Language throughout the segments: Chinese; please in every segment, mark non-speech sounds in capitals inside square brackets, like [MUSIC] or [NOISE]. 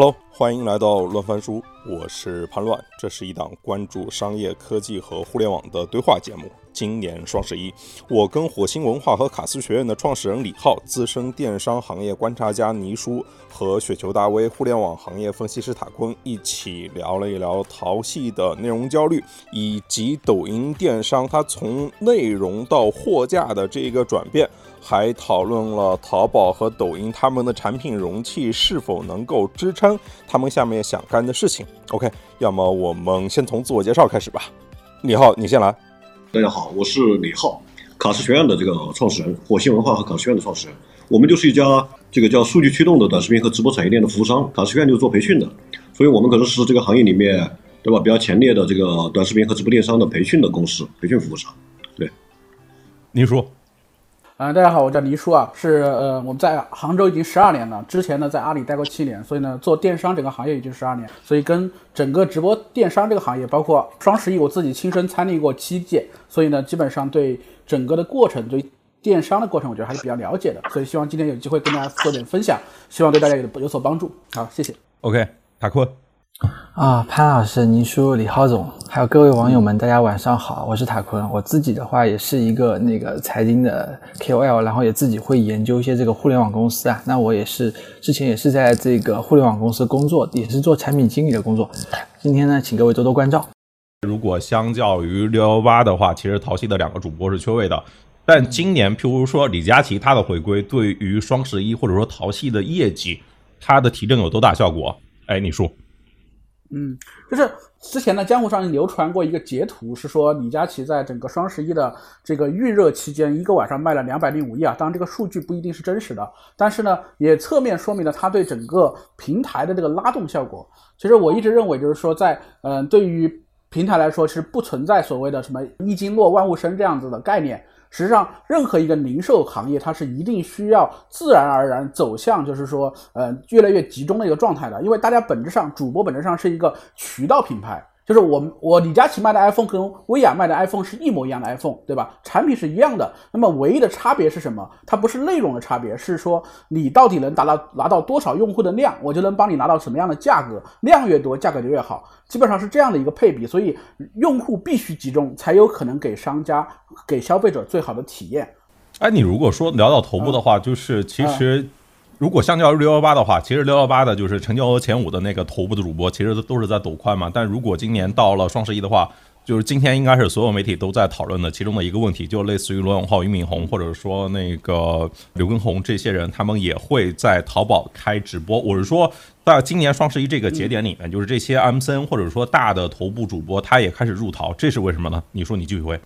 Hello，欢迎来到乱翻书，我是潘乱，这是一档关注商业科技和互联网的对话节目。今年双十一，我跟火星文化和卡斯学院的创始人李浩、资深电商行业观察家倪叔和雪球大 V 互联网行业分析师塔坤一起聊了一聊淘系的内容焦虑，以及抖音电商它从内容到货架的这个转变，还讨论了淘宝和抖音他们的产品容器是否能够支撑他们下面想干的事情。OK，要么我们先从自我介绍开始吧。李浩，你先来。大家好，我是李浩，卡斯学院的这个创始人，火星文化和卡斯学院的创始人。我们就是一家这个叫数据驱动的短视频和直播产业链的服务商。卡斯学院就是做培训的，所以我们可能是这个行业里面，对吧？比较前列的这个短视频和直播电商的培训的公司，培训服务商。对，您说。嗯，大家好，我叫黎叔啊，是呃，我们在杭州已经十二年了，之前呢在阿里待过七年，所以呢做电商整个行业已经十二年，所以跟整个直播电商这个行业，包括双十一，我自己亲身参与过七届，所以呢基本上对整个的过程，对电商的过程，我觉得还是比较了解的，所以希望今天有机会跟大家做点分享，希望对大家有有所帮助。好，谢谢。OK，卡坤。啊，潘老师、倪叔、李浩总，还有各位网友们，大家晚上好，我是塔坤。我自己的话也是一个那个财经的 KOL，然后也自己会研究一些这个互联网公司啊。那我也是之前也是在这个互联网公司工作，也是做产品经理的工作。今天呢，请各位多多关照。如果相较于六幺八的话，其实淘系的两个主播是缺位的。但今年，譬如说李佳琦他的回归，对于双十一或者说淘系的业绩，它的提振有多大效果？哎，你说。嗯，就是之前呢，江湖上流传过一个截图，是说李佳琦在整个双十一的这个预热期间，一个晚上卖了两百零五亿啊。当然，这个数据不一定是真实的，但是呢，也侧面说明了他对整个平台的这个拉动效果。其实我一直认为，就是说，在嗯，对于平台来说，是不存在所谓的什么一经落万物生这样子的概念。实际上，任何一个零售行业，它是一定需要自然而然走向，就是说，呃，越来越集中的一个状态的。因为大家本质上，主播本质上是一个渠道品牌。就是我我李佳琦卖的 iPhone 跟薇娅卖的 iPhone 是一模一样的 iPhone，对吧？产品是一样的，那么唯一的差别是什么？它不是内容的差别，是说你到底能达到拿到多少用户的量，我就能帮你拿到什么样的价格，量越多价格就越好，基本上是这样的一个配比。所以用户必须集中，才有可能给商家给消费者最好的体验。哎，你如果说聊到头部的话，就是其实。如果相较于六幺八的话，其实六幺八的就是成交额前五的那个头部的主播，其实都是在抖快嘛。但如果今年到了双十一的话，就是今天应该是所有媒体都在讨论的其中的一个问题，就类似于罗永浩、俞敏洪，或者说那个刘畊宏这些人，他们也会在淘宝开直播。我是说，在今年双十一这个节点里面，就是这些 MCN 或者说大的头部主播，他也开始入淘，这是为什么呢？你说你继续回。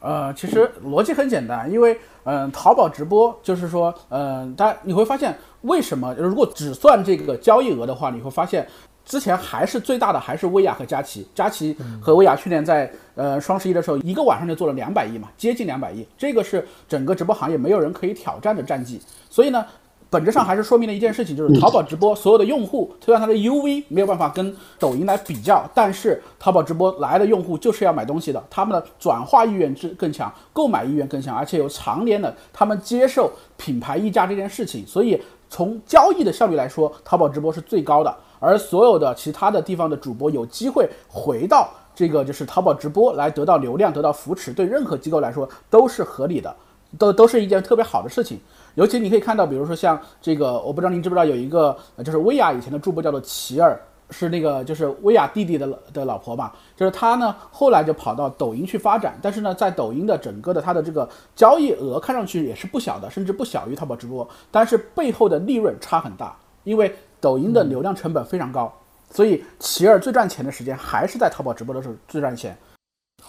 呃，其实逻辑很简单，因为嗯，淘宝直播就是说，嗯，大家你会发现。为什么？如果只算这个交易额的话，你会发现，之前还是最大的还是薇娅和佳琦。佳琦和薇娅去年在呃双十一的时候，一个晚上就做了两百亿嘛，接近两百亿，这个是整个直播行业没有人可以挑战的战绩。所以呢。本质上还是说明了一件事情，就是淘宝直播所有的用户，虽然它的 UV 没有办法跟抖音来比较，但是淘宝直播来的用户就是要买东西的，他们的转化意愿是更强，购买意愿更强，而且有常年的他们接受品牌溢价这件事情，所以从交易的效率来说，淘宝直播是最高的。而所有的其他的地方的主播有机会回到这个就是淘宝直播来得到流量、得到扶持，对任何机构来说都是合理的，都都是一件特别好的事情。尤其你可以看到，比如说像这个，我不知道您知不知道，有一个就是薇娅以前的主播叫做齐儿，是那个就是薇娅弟弟的的老婆嘛，就是她呢后来就跑到抖音去发展，但是呢在抖音的整个的它的这个交易额看上去也是不小的，甚至不小于淘宝直播，但是背后的利润差很大，因为抖音的流量成本非常高，所以齐儿最赚钱的时间还是在淘宝直播的时候最赚钱。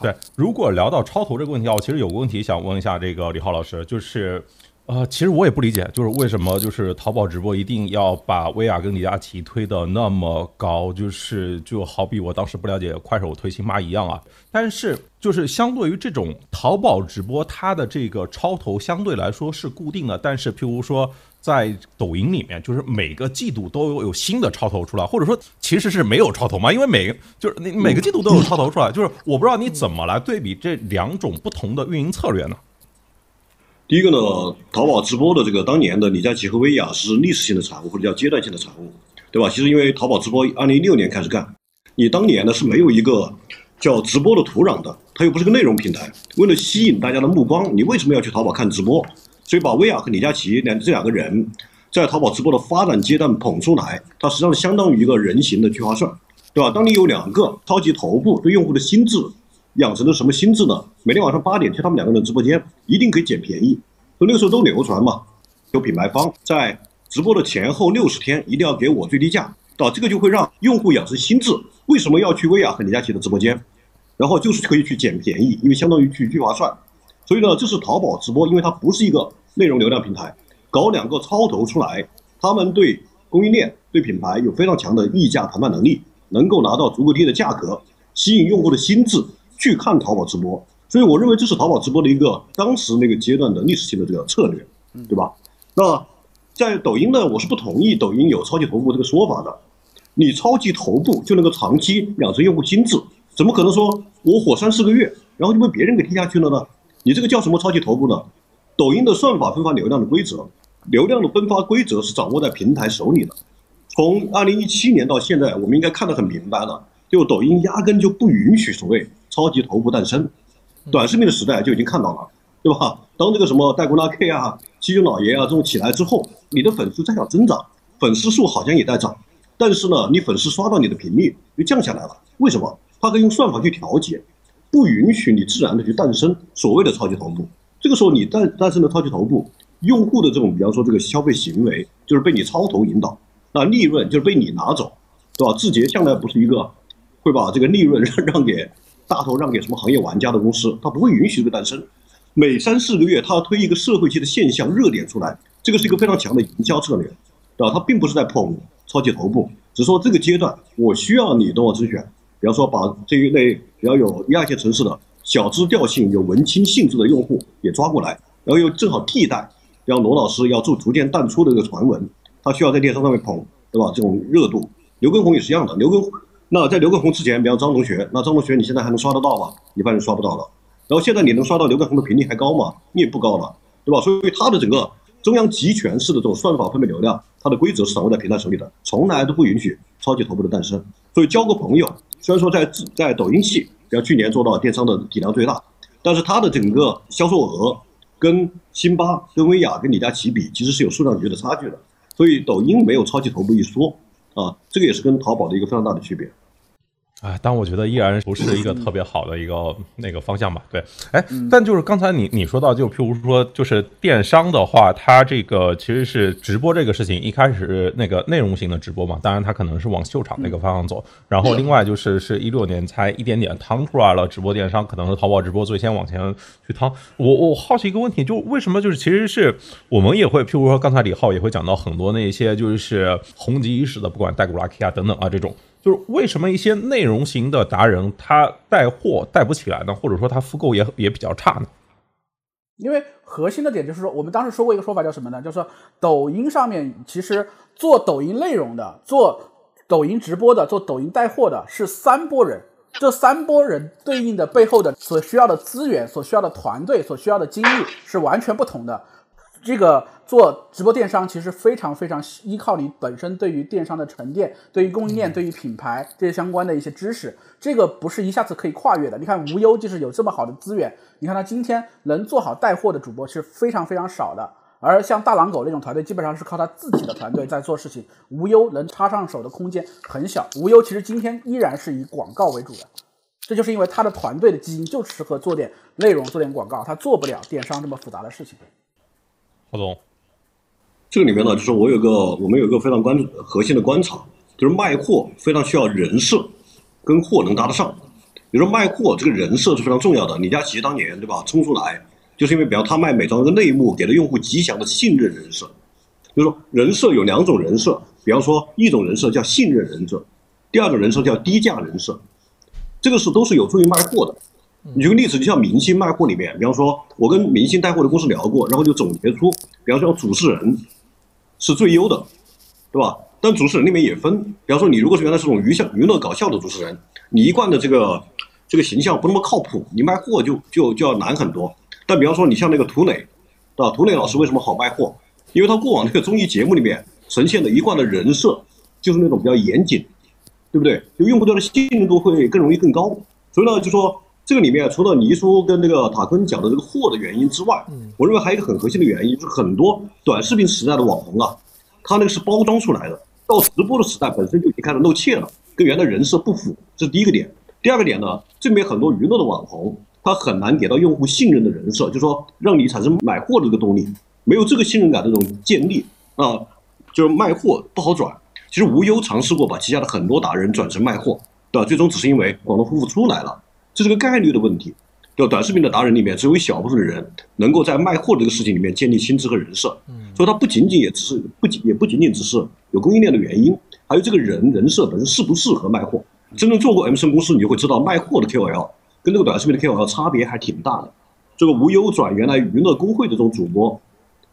对，如果聊到超投这个问题啊，我其实有个问题想问一下这个李浩老师，就是。呃，其实我也不理解，就是为什么就是淘宝直播一定要把薇娅跟李佳琦推的那么高，就是就好比我当时不了解快手推新妈一样啊。但是就是相对于这种淘宝直播，它的这个超投相对来说是固定的。但是譬如说在抖音里面，就是每个季度都有有新的超投出来，或者说其实是没有超投嘛，因为每个就是你每个季度都有超投出来，就是我不知道你怎么来对比这两种不同的运营策略呢？第一个呢，淘宝直播的这个当年的李佳琦和薇娅是历史性的产物或者叫阶段性的产物。对吧？其实因为淘宝直播二零一六年开始干，你当年呢是没有一个叫直播的土壤的，它又不是个内容平台。为了吸引大家的目光，你为什么要去淘宝看直播？所以把薇娅和李佳琦两这两个人在淘宝直播的发展阶段捧出来，它实际上相当于一个人形的聚划算，对吧？当你有两个超级头部对用户的心智养成了什么心智呢？每天晚上八点去他们两个人直播间，一定可以捡便宜。所以那个时候都流传嘛，有品牌方在直播的前后六十天一定要给我最低价，到？这个就会让用户养成心智，为什么要去薇娅和李佳琦的直播间？然后就是可以去捡便宜，因为相当于去聚划算。所以呢，这是淘宝直播，因为它不是一个内容流量平台，搞两个超头出来，他们对供应链、对品牌有非常强的议价谈判能力，能够拿到足够低的价格，吸引用户的心智去看淘宝直播。所以我认为这是淘宝直播的一个当时那个阶段的历史性的这个策略，对吧？那在抖音呢，我是不同意抖音有超级头部这个说法的。你超级头部就能够长期养成用户心智，怎么可能说我火三四个月，然后就被别人给踢下去了呢？你这个叫什么超级头部呢？抖音的算法分发流量的规则，流量的分发规则是掌握在平台手里的。从二零一七年到现在，我们应该看得很明白了，就抖音压根就不允许所谓超级头部诞生。短视频的时代就已经看到了，对吧？当这个什么戴姑拉 K 啊、七舅老爷啊这种起来之后，你的粉丝在想增长，粉丝数好像也在涨，但是呢，你粉丝刷到你的频率又降下来了。为什么？它可以用算法去调节，不允许你自然的去诞生所谓的超级头部。这个时候你诞诞生的超级头部，用户的这种比方说这个消费行为就是被你超头引导，那利润就是被你拿走，对吧？字节向来不是一个会把这个利润让 [LAUGHS] 让给。大头让给什么行业玩家的公司，他不会允许这个诞生。每三四个月，他要推一个社会级的现象热点出来，这个是一个非常强的营销策略，对吧？他并不是在捧超级头部，只是说这个阶段我需要你懂我甄选。比方说，把这一类比较有一二线城市的小资调性、有文青性质的用户也抓过来，然后又正好替代，让罗老师要做逐渐淡出的这个传闻，他需要在电商上面捧，对吧？这种热度，刘畊宏也是一样的，刘畊。那在刘畊宏之前，比方张同学，那张同学你现在还能刷得到吗？一般人刷不到了。然后现在你能刷到刘畊宏的频率还高吗？你也不高了，对吧？所以他的整个中央集权式的这种算法分配流量，它的规则是掌握在平台手里的，从来都不允许超级头部的诞生。所以交个朋友，虽然说在在抖音系，比方去年做到电商的体量最大，但是它的整个销售额跟辛巴、跟薇娅、跟李佳琦比，其实是有数量级的差距的。所以抖音没有超级头部一说啊，这个也是跟淘宝的一个非常大的区别。哎，但我觉得依然不是一个特别好的一个那个方向吧。对，哎，但就是刚才你你说到，就譬如说，就是电商的话，它这个其实是直播这个事情，一开始那个内容型的直播嘛，当然它可能是往秀场那个方向走。然后另外就是是一六年才一点点趟出来了直播电商，可能是淘宝直播最先往前去趟。我我好奇一个问题，就为什么就是其实是我们也会，譬如说刚才李浩也会讲到很多那些就是红极一时的，不管带古拉 K 啊等等啊这种。就是为什么一些内容型的达人他带货带不起来呢？或者说他复购也也比较差呢？因为核心的点就是说，我们当时说过一个说法叫什么呢？就是说抖音上面其实做抖音内容的、做抖音直播的、做抖音带货的是三波人，这三波人对应的背后的所需要的资源、所需要的团队、所需要的精力是完全不同的。这个做直播电商其实非常非常依靠你本身对于电商的沉淀，对于供应链、对于品牌这些相关的一些知识，这个不是一下子可以跨越的。你看无忧就是有这么好的资源，你看他今天能做好带货的主播是非常非常少的，而像大狼狗那种团队基本上是靠他自己的团队在做事情，无忧能插上手的空间很小。无忧其实今天依然是以广告为主的，这就是因为他的团队的基因就适合做点内容、做点广告，他做不了电商这么复杂的事情。何总，这个里面呢，就是我有个我们有个非常关注核心的观察，就是卖货非常需要人设跟货能搭得上。比如说卖货这个人设是非常重要的。李佳琦当年对吧，冲出来就是因为比方他卖美妆这个内幕，给了用户吉祥的信任人设。就是说人设有两种人设，比方说一种人设叫信任人设，第二种人设叫低价人设，这个是都是有助于卖货的。你举个例子，就像明星卖货里面，比方说，我跟明星带货的公司聊过，然后就总结出，比方说主持人是最优的，对吧？但主持人里面也分，比方说，你如果是原来是种娱笑娱乐搞笑的主持人，你一贯的这个这个形象不那么靠谱，你卖货就就就要难很多。但比方说，你像那个涂磊，对吧？涂磊老师为什么好卖货？因为他过往那个综艺节目里面呈现的一贯的人设就是那种比较严谨，对不对？就用户端的信任度会更容易更高。所以呢，就说这个里面除了倪叔跟那个塔坤讲的这个货的原因之外，我认为还有一个很核心的原因，就是很多短视频时代的网红啊，他那个是包装出来的，到直播的时代本身就已经开始露怯了，跟原来人设不符，这是第一个点。第二个点呢，这里面很多娱乐的网红，他很难给到用户信任的人设，就是说让你产生买货的这个动力，没有这个信任感的这种建立啊，就是卖货不好转。其实无忧尝试过把旗下的很多达人转成卖货，对吧？最终只是因为广东夫妇出来了，这是个概率的问题。就？短视频的达人里面，只有一小部分的人能够在卖货这个事情里面建立心智和人设，嗯所以它不仅仅也只是不仅也不仅仅只是有供应链的原因，还有这个人人设本身适不适合卖货。真正做过 M 生公司，你就会知道卖货的 KOL 跟这个短视频的 KOL 差别还挺大的。这个无忧转原来娱乐公会的这种主播，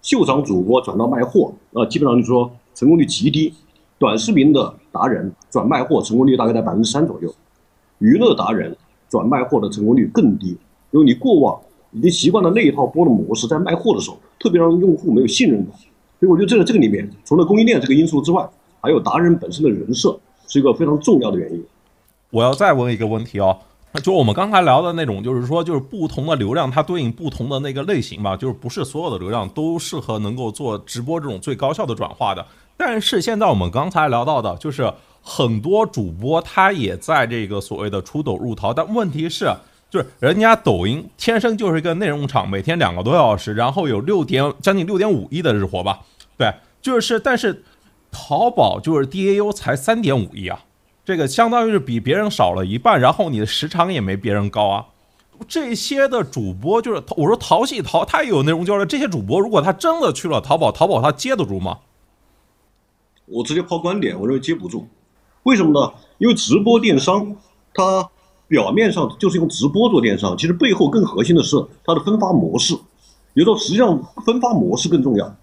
秀场主播转到卖货，呃，基本上就是说成功率极低。短视频的达人转卖货成功率大概在百分之三左右，娱乐达人转卖货的成功率更低，因为你过往已经习惯了那一套播的模式，在卖货的时候特别让用户没有信任感。所以我觉得这个这个里面，除了供应链这个因素之外，还有达人本身的人设是一个非常重要的原因。我要再问一个问题哦，就我们刚才聊的那种，就是说，就是不同的流量它对应不同的那个类型吧，就是不是所有的流量都适合能够做直播这种最高效的转化的。但是现在我们刚才聊到的，就是很多主播他也在这个所谓的出抖入淘，但问题是，就是人家抖音天生就是一个内容厂，每天两个多小时，然后有六点将近六点五亿的日活吧，对，就是但是淘宝就是 DAU 才三点五亿啊。这个相当于是比别人少了一半，然后你的时长也没别人高啊。这些的主播就是我说淘系淘，他也有内容交流。这些主播如果他真的去了淘宝，淘宝他接得住吗？我直接抛观点，我认为接不住。为什么呢？因为直播电商它表面上就是用直播做电商，其实背后更核心的是它的分发模式。有时候实际上分发模式更重要。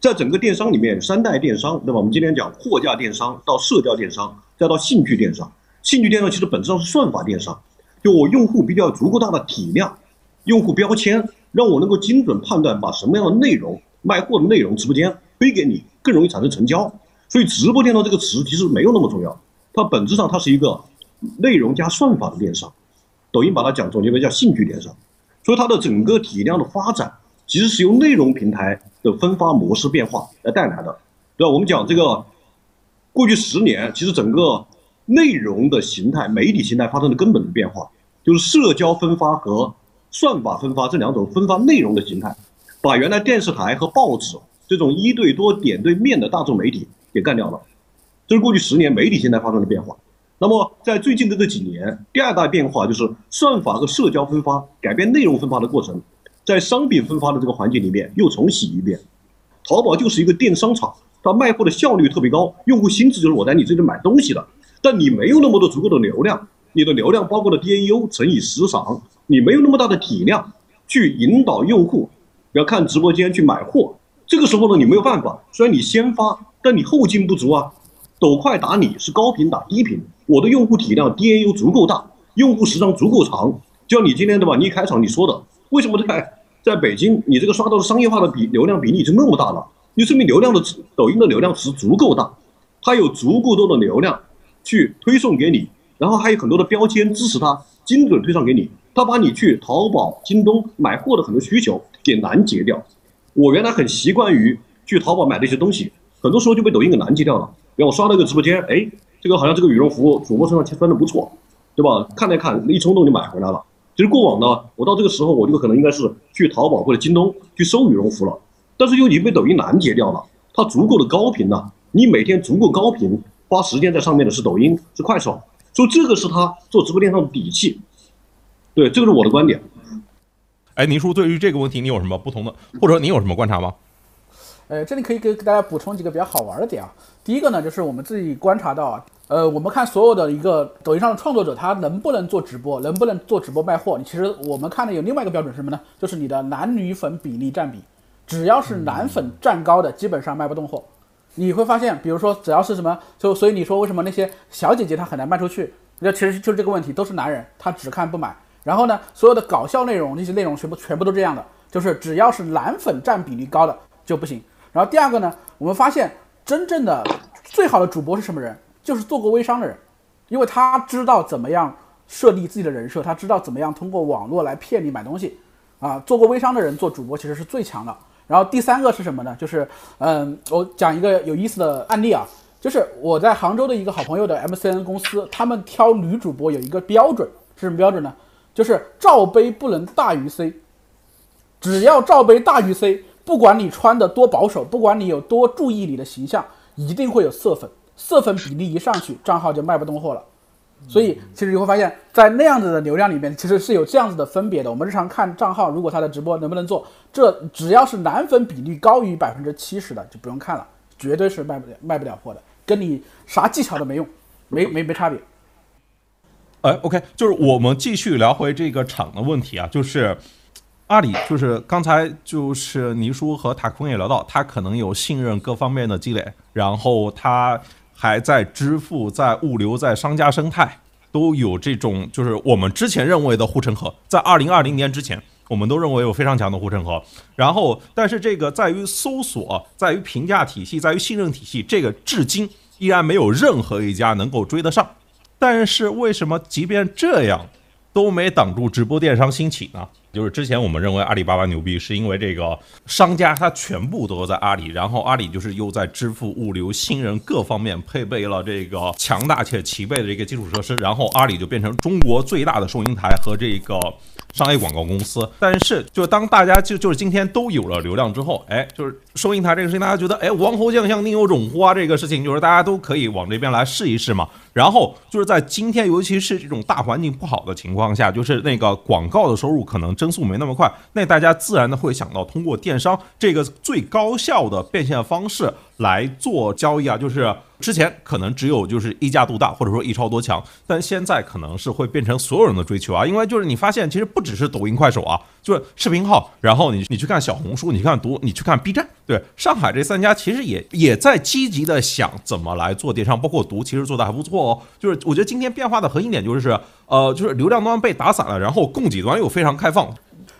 在整个电商里面，三代电商，对吧？我们今天讲货架电商到社交电商。再到兴趣电商，兴趣电商其实本质上是算法电商，就我用户比较足够大的体量，用户标签让我能够精准判断把什么样的内容卖货的内容直播间推给你，更容易产生成交。所以直播电商这个词其实没有那么重要，它本质上它是一个内容加算法的电商。抖音把它讲总结为叫兴趣电商，所以它的整个体量的发展其实是由内容平台的分发模式变化来带来的，对吧？我们讲这个。过去十年，其实整个内容的形态、媒体形态发生了根本的变化，就是社交分发和算法分发这两种分发内容的形态，把原来电视台和报纸这种一对多、点对面的大众媒体给干掉了。这是过去十年媒体现在发生的变化。那么在最近的这几年，第二大变化就是算法和社交分发改变内容分发的过程，在商品分发的这个环节里面又重洗一遍。淘宝就是一个电商厂。它卖货的效率特别高，用户心智就是我在你这里买东西的，但你没有那么多足够的流量，你的流量包括了 DAU 乘以时长，你没有那么大的体量去引导用户要看直播间去买货。这个时候呢，你没有办法，虽然你先发，但你后劲不足啊。抖快打你是高频打低频，我的用户体量 DAU 足够大，用户时长足够长，就像你今天对吧？你一开场你说的，为什么在在北京你这个刷到的商业化的比流量比例已经那么大了？你说明流量的抖音的流量值足够大，它有足够多的流量去推送给你，然后还有很多的标签支持它精准推送给你，它把你去淘宝、京东买货的很多需求给拦截掉。我原来很习惯于去淘宝买的一些东西，很多时候就被抖音给拦截掉了。比如我刷到一个直播间，哎，这个好像这个羽绒服主播身上穿的不错，对吧？看了看，一冲动就买回来了。其实过往呢，我到这个时候我就可能应该是去淘宝或者京东去搜羽绒服了。但是又已经被抖音拦截掉了，它足够的高频了。你每天足够高频花时间在上面的是抖音，是快手，所以这个是他做直播电商的底气。对，这个是我的观点。哎，您说对于这个问题你有什么不同的，或者你有什么观察吗？呃，这里可以给给大家补充几个比较好玩的点啊。第一个呢，就是我们自己观察到啊，呃，我们看所有的一个抖音上的创作者，他能不能做直播，能不能做直播卖货？你其实我们看的有另外一个标准是什么呢？就是你的男女粉比例占比。只要是男粉占高的，基本上卖不动货。你会发现，比如说，只要是什么，就所以你说为什么那些小姐姐她很难卖出去？那其实就是这个问题，都是男人，他只看不买。然后呢，所有的搞笑内容那些内容全部全部都这样的，就是只要是男粉占比例高的就不行。然后第二个呢，我们发现真正的最好的主播是什么人？就是做过微商的人，因为他知道怎么样设立自己的人设，他知道怎么样通过网络来骗你买东西，啊，做过微商的人做主播其实是最强的。然后第三个是什么呢？就是嗯，我讲一个有意思的案例啊，就是我在杭州的一个好朋友的 MCN 公司，他们挑女主播有一个标准是什么标准呢？就是罩杯不能大于 C，只要罩杯大于 C，不管你穿的多保守，不管你有多注意你的形象，一定会有色粉，色粉比例一上去，账号就卖不动货了。所以其实你会发现在那样子的流量里面，其实是有这样子的分别的。我们日常看账号，如果他的直播能不能做，这只要是男粉比例高于百分之七十的，就不用看了，绝对是卖不了卖不了货的，跟你啥技巧都没用，没没没差别。哎，OK，就是我们继续聊回这个厂的问题啊，就是阿里，就是刚才就是倪叔和塔坤也聊到，他可能有信任各方面的积累，然后他还在支付、在物流、在商家生态都有这种，就是我们之前认为的护城河，在二零二零年之前，我们都认为有非常强的护城河。然后，但是这个在于搜索，在于评价体系，在于信任体系，这个至今依然没有任何一家能够追得上。但是为什么即便这样都没挡住直播电商兴起呢？就是之前我们认为阿里巴巴牛逼，是因为这个商家他全部都在阿里，然后阿里就是又在支付、物流、信任各方面配备了这个强大且齐备的这个基础设施，然后阿里就变成中国最大的收银台和这个。商业广告公司，但是就当大家就就是今天都有了流量之后，哎，就是收银台这个事情，大家觉得哎，王侯将相宁有种乎啊？这个事情就是大家都可以往这边来试一试嘛。然后就是在今天，尤其是这种大环境不好的情况下，就是那个广告的收入可能增速没那么快，那大家自然的会想到通过电商这个最高效的变现方式来做交易啊，就是。之前可能只有就是一家独大，或者说一超多强，但现在可能是会变成所有人的追求啊，因为就是你发现其实不只是抖音、快手啊，就是视频号，然后你你去看小红书，你看读，你去看 B 站，对，上海这三家其实也也在积极的想怎么来做电商，包括读其实做的还不错哦。就是我觉得今天变化的核心点就是呃，就是流量端被打散了，然后供给端又非常开放，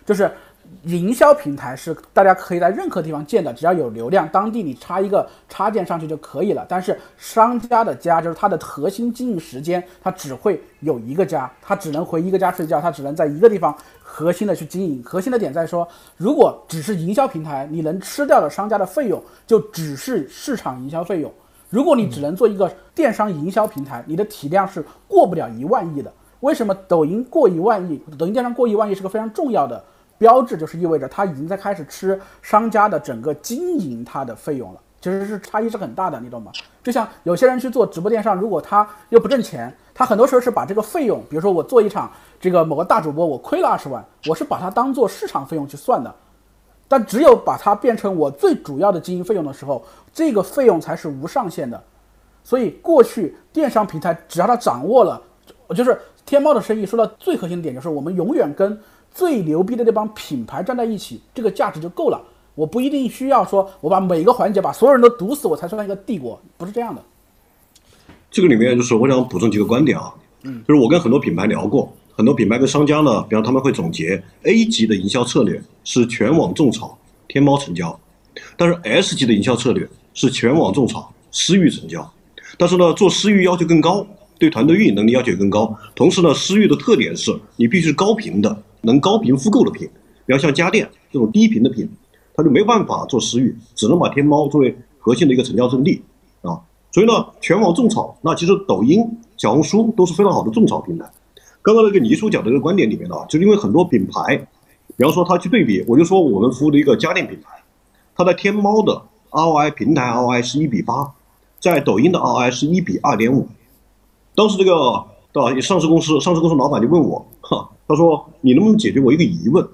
就是。营销平台是大家可以在任何地方建的，只要有流量，当地你插一个插件上去就可以了。但是商家的家就是它的核心经营时间，它只会有一个家，它只能回一个家睡觉，它只能在一个地方核心的去经营。核心的点在说，如果只是营销平台，你能吃掉的商家的费用就只是市场营销费用。如果你只能做一个电商营销平台，你的体量是过不了一万亿的。为什么抖音过一万亿？抖音电商过一万亿是个非常重要的。标志就是意味着它已经在开始吃商家的整个经营它的费用了，其实是差异是很大的，你懂吗？就像有些人去做直播电商，如果他又不挣钱，他很多时候是把这个费用，比如说我做一场这个某个大主播，我亏了二十万，我是把它当做市场费用去算的。但只有把它变成我最主要的经营费用的时候，这个费用才是无上限的。所以过去电商平台只要他掌握了，就是天猫的生意，说到最核心的点就是我们永远跟。最牛逼的那帮品牌站在一起，这个价值就够了。我不一定需要说，我把每个环节把所有人都堵死，我才算一个帝国，不是这样的。这个里面就是我想补充几个观点啊，嗯，就是我跟很多品牌聊过，很多品牌跟商家呢，比方他们会总结 A 级的营销策略是全网种草，天猫成交，但是 S 级的营销策略是全网种草，私域成交，但是呢，做私域要求更高，对团队运营能力要求也更高，同时呢，私域的特点是你必须高频的。能高频复购的品，比方像家电这种低频的品，它就没办法做私域，只能把天猫作为核心的一个成交阵地啊。所以呢，全网种草，那其实抖音、小红书都是非常好的种草平台。刚刚那个倪叔讲的这个观点里面呢，就是因为很多品牌，比方说他去对比，我就说我们服务的一个家电品牌，它在天猫的 ROI 平台 ROI 是一比八，在抖音的 ROI 是一比二点五。当时这个对吧？上市公司上市公司老板就问我，哈。他说：“你能不能解决我一个疑问？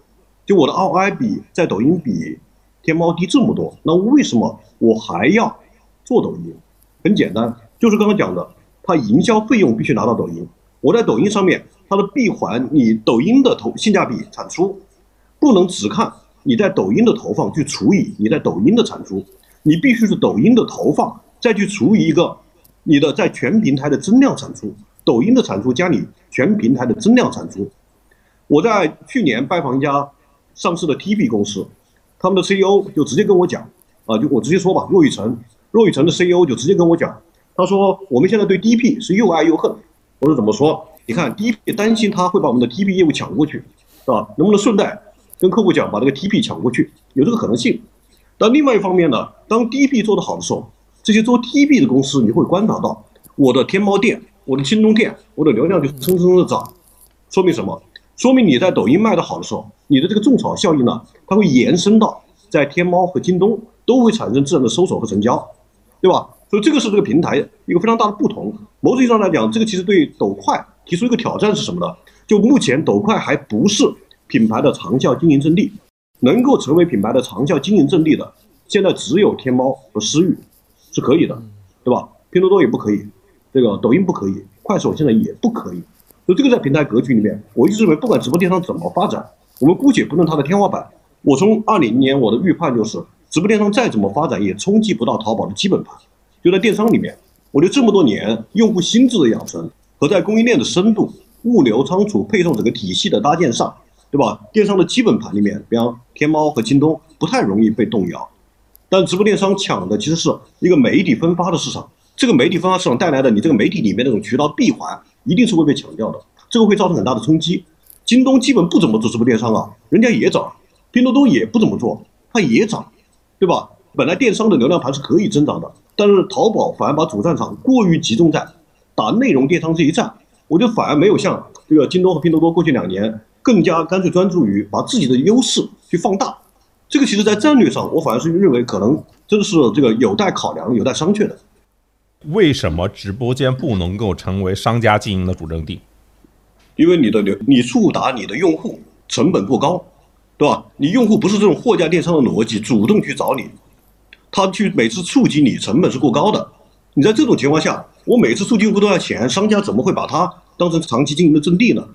就我的 ROI 比在抖音比天猫低这么多，那为什么我还要做抖音？很简单，就是刚刚讲的，它营销费用必须拿到抖音。我在抖音上面，它的闭环，你抖音的投性价比产出，不能只看你在抖音的投放去除以你在抖音的产出，你必须是抖音的投放再去除以一个你的在全平台的增量产出，抖音的产出加你全平台的增量产出。”我在去年拜访一家上市的 TV 公司，他们的 CEO 就直接跟我讲，啊，就我直接说吧，骆玉成，骆玉成的 CEO 就直接跟我讲，他说我们现在对 DP 是又爱又恨。我说怎么说？你看 DP 担心他会把我们的 TP 业务抢过去，是吧？能不能顺带跟客户讲把这个 TP 抢过去？有这个可能性。但另外一方面呢，当 DP 做得好的时候，这些做 TP 的公司你会观察到，我的天猫店、我的京东店、我的流量就蹭蹭的涨，说明什么？说明你在抖音卖得好的时候，你的这个种草效应呢，它会延伸到在天猫和京东都会产生自然的搜索和成交，对吧？所以这个是这个平台一个非常大的不同。某种意义上来讲，这个其实对抖快提出一个挑战是什么呢？就目前抖快还不是品牌的长效经营阵地。能够成为品牌的长效经营阵地的，现在只有天猫和私域是可以的，对吧？拼多多也不可以，这个抖音不可以，快手现在也不可以。所以这个在平台格局里面，我一直认为，不管直播电商怎么发展，我们姑且不论它的天花板。我从二零年我的预判就是，直播电商再怎么发展，也冲击不到淘宝的基本盘。就在电商里面，我觉得这么多年用户心智的养成和在供应链的深度、物流仓储配送整个体系的搭建上。对吧？电商的基本盘里面，比方天猫和京东不太容易被动摇，但直播电商抢的其实是一个媒体分发的市场。这个媒体分发市场带来的，你这个媒体里面那种渠道闭环，一定是会被抢掉的，这个会造成很大的冲击。京东基本不怎么做直播电商啊，人家也涨；拼多多也不怎么做，它也涨，对吧？本来电商的流量盘是可以增长的，但是淘宝反而把主战场过于集中在打内容电商这一战，我就反而没有像这个京东和拼多多过去两年。更加干脆专注于把自己的优势去放大，这个其实在战略上，我反而是认为可能真的是这个有待考量、有待商榷的。为什么直播间不能够成为商家经营的主阵地？因为你的流，你触达你的用户成本过高，对吧？你用户不是这种货架电商的逻辑，主动去找你，他去每次触及你成本是过高的。你在这种情况下，我每次触及用户都要钱，商家怎么会把它当成长期经营的阵地呢？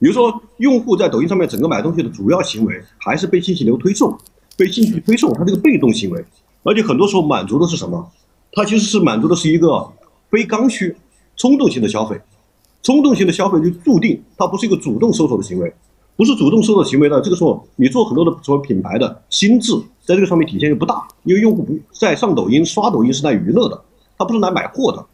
比如说，用户在抖音上面整个买东西的主要行为还是被信息流推送，被信息推送，它这个被动行为，而且很多时候满足的是什么？它其实是满足的是一个非刚需、冲动性的消费。冲动性的消费就注定它不是一个主动搜索的行为，不是主动搜索行为呢？这个时候你做很多的什么品牌的心智，在这个上面体现又不大，因为用户不在上抖音刷抖音是来娱乐的，他不是来买货的，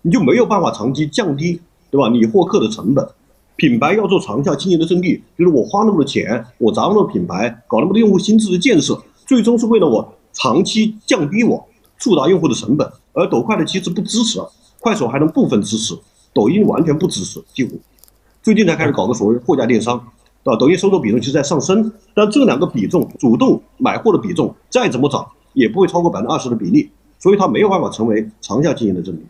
你就没有办法长期降低，对吧？你获客的成本。品牌要做长效经营的阵地，就是我花那么多钱，我砸那么多品牌，搞那么多用户心智的建设，最终是为了我长期降低我触达用户的成本。而抖快的机制不支持，快手还能部分支持，抖音完全不支持，几乎。最近才开始搞个所谓货架电商，对吧？抖音搜索比重其实在上升，但这两个比重，主动买货的比重再怎么涨，也不会超过百分之二十的比例，所以它没有办法成为长效经营的阵地。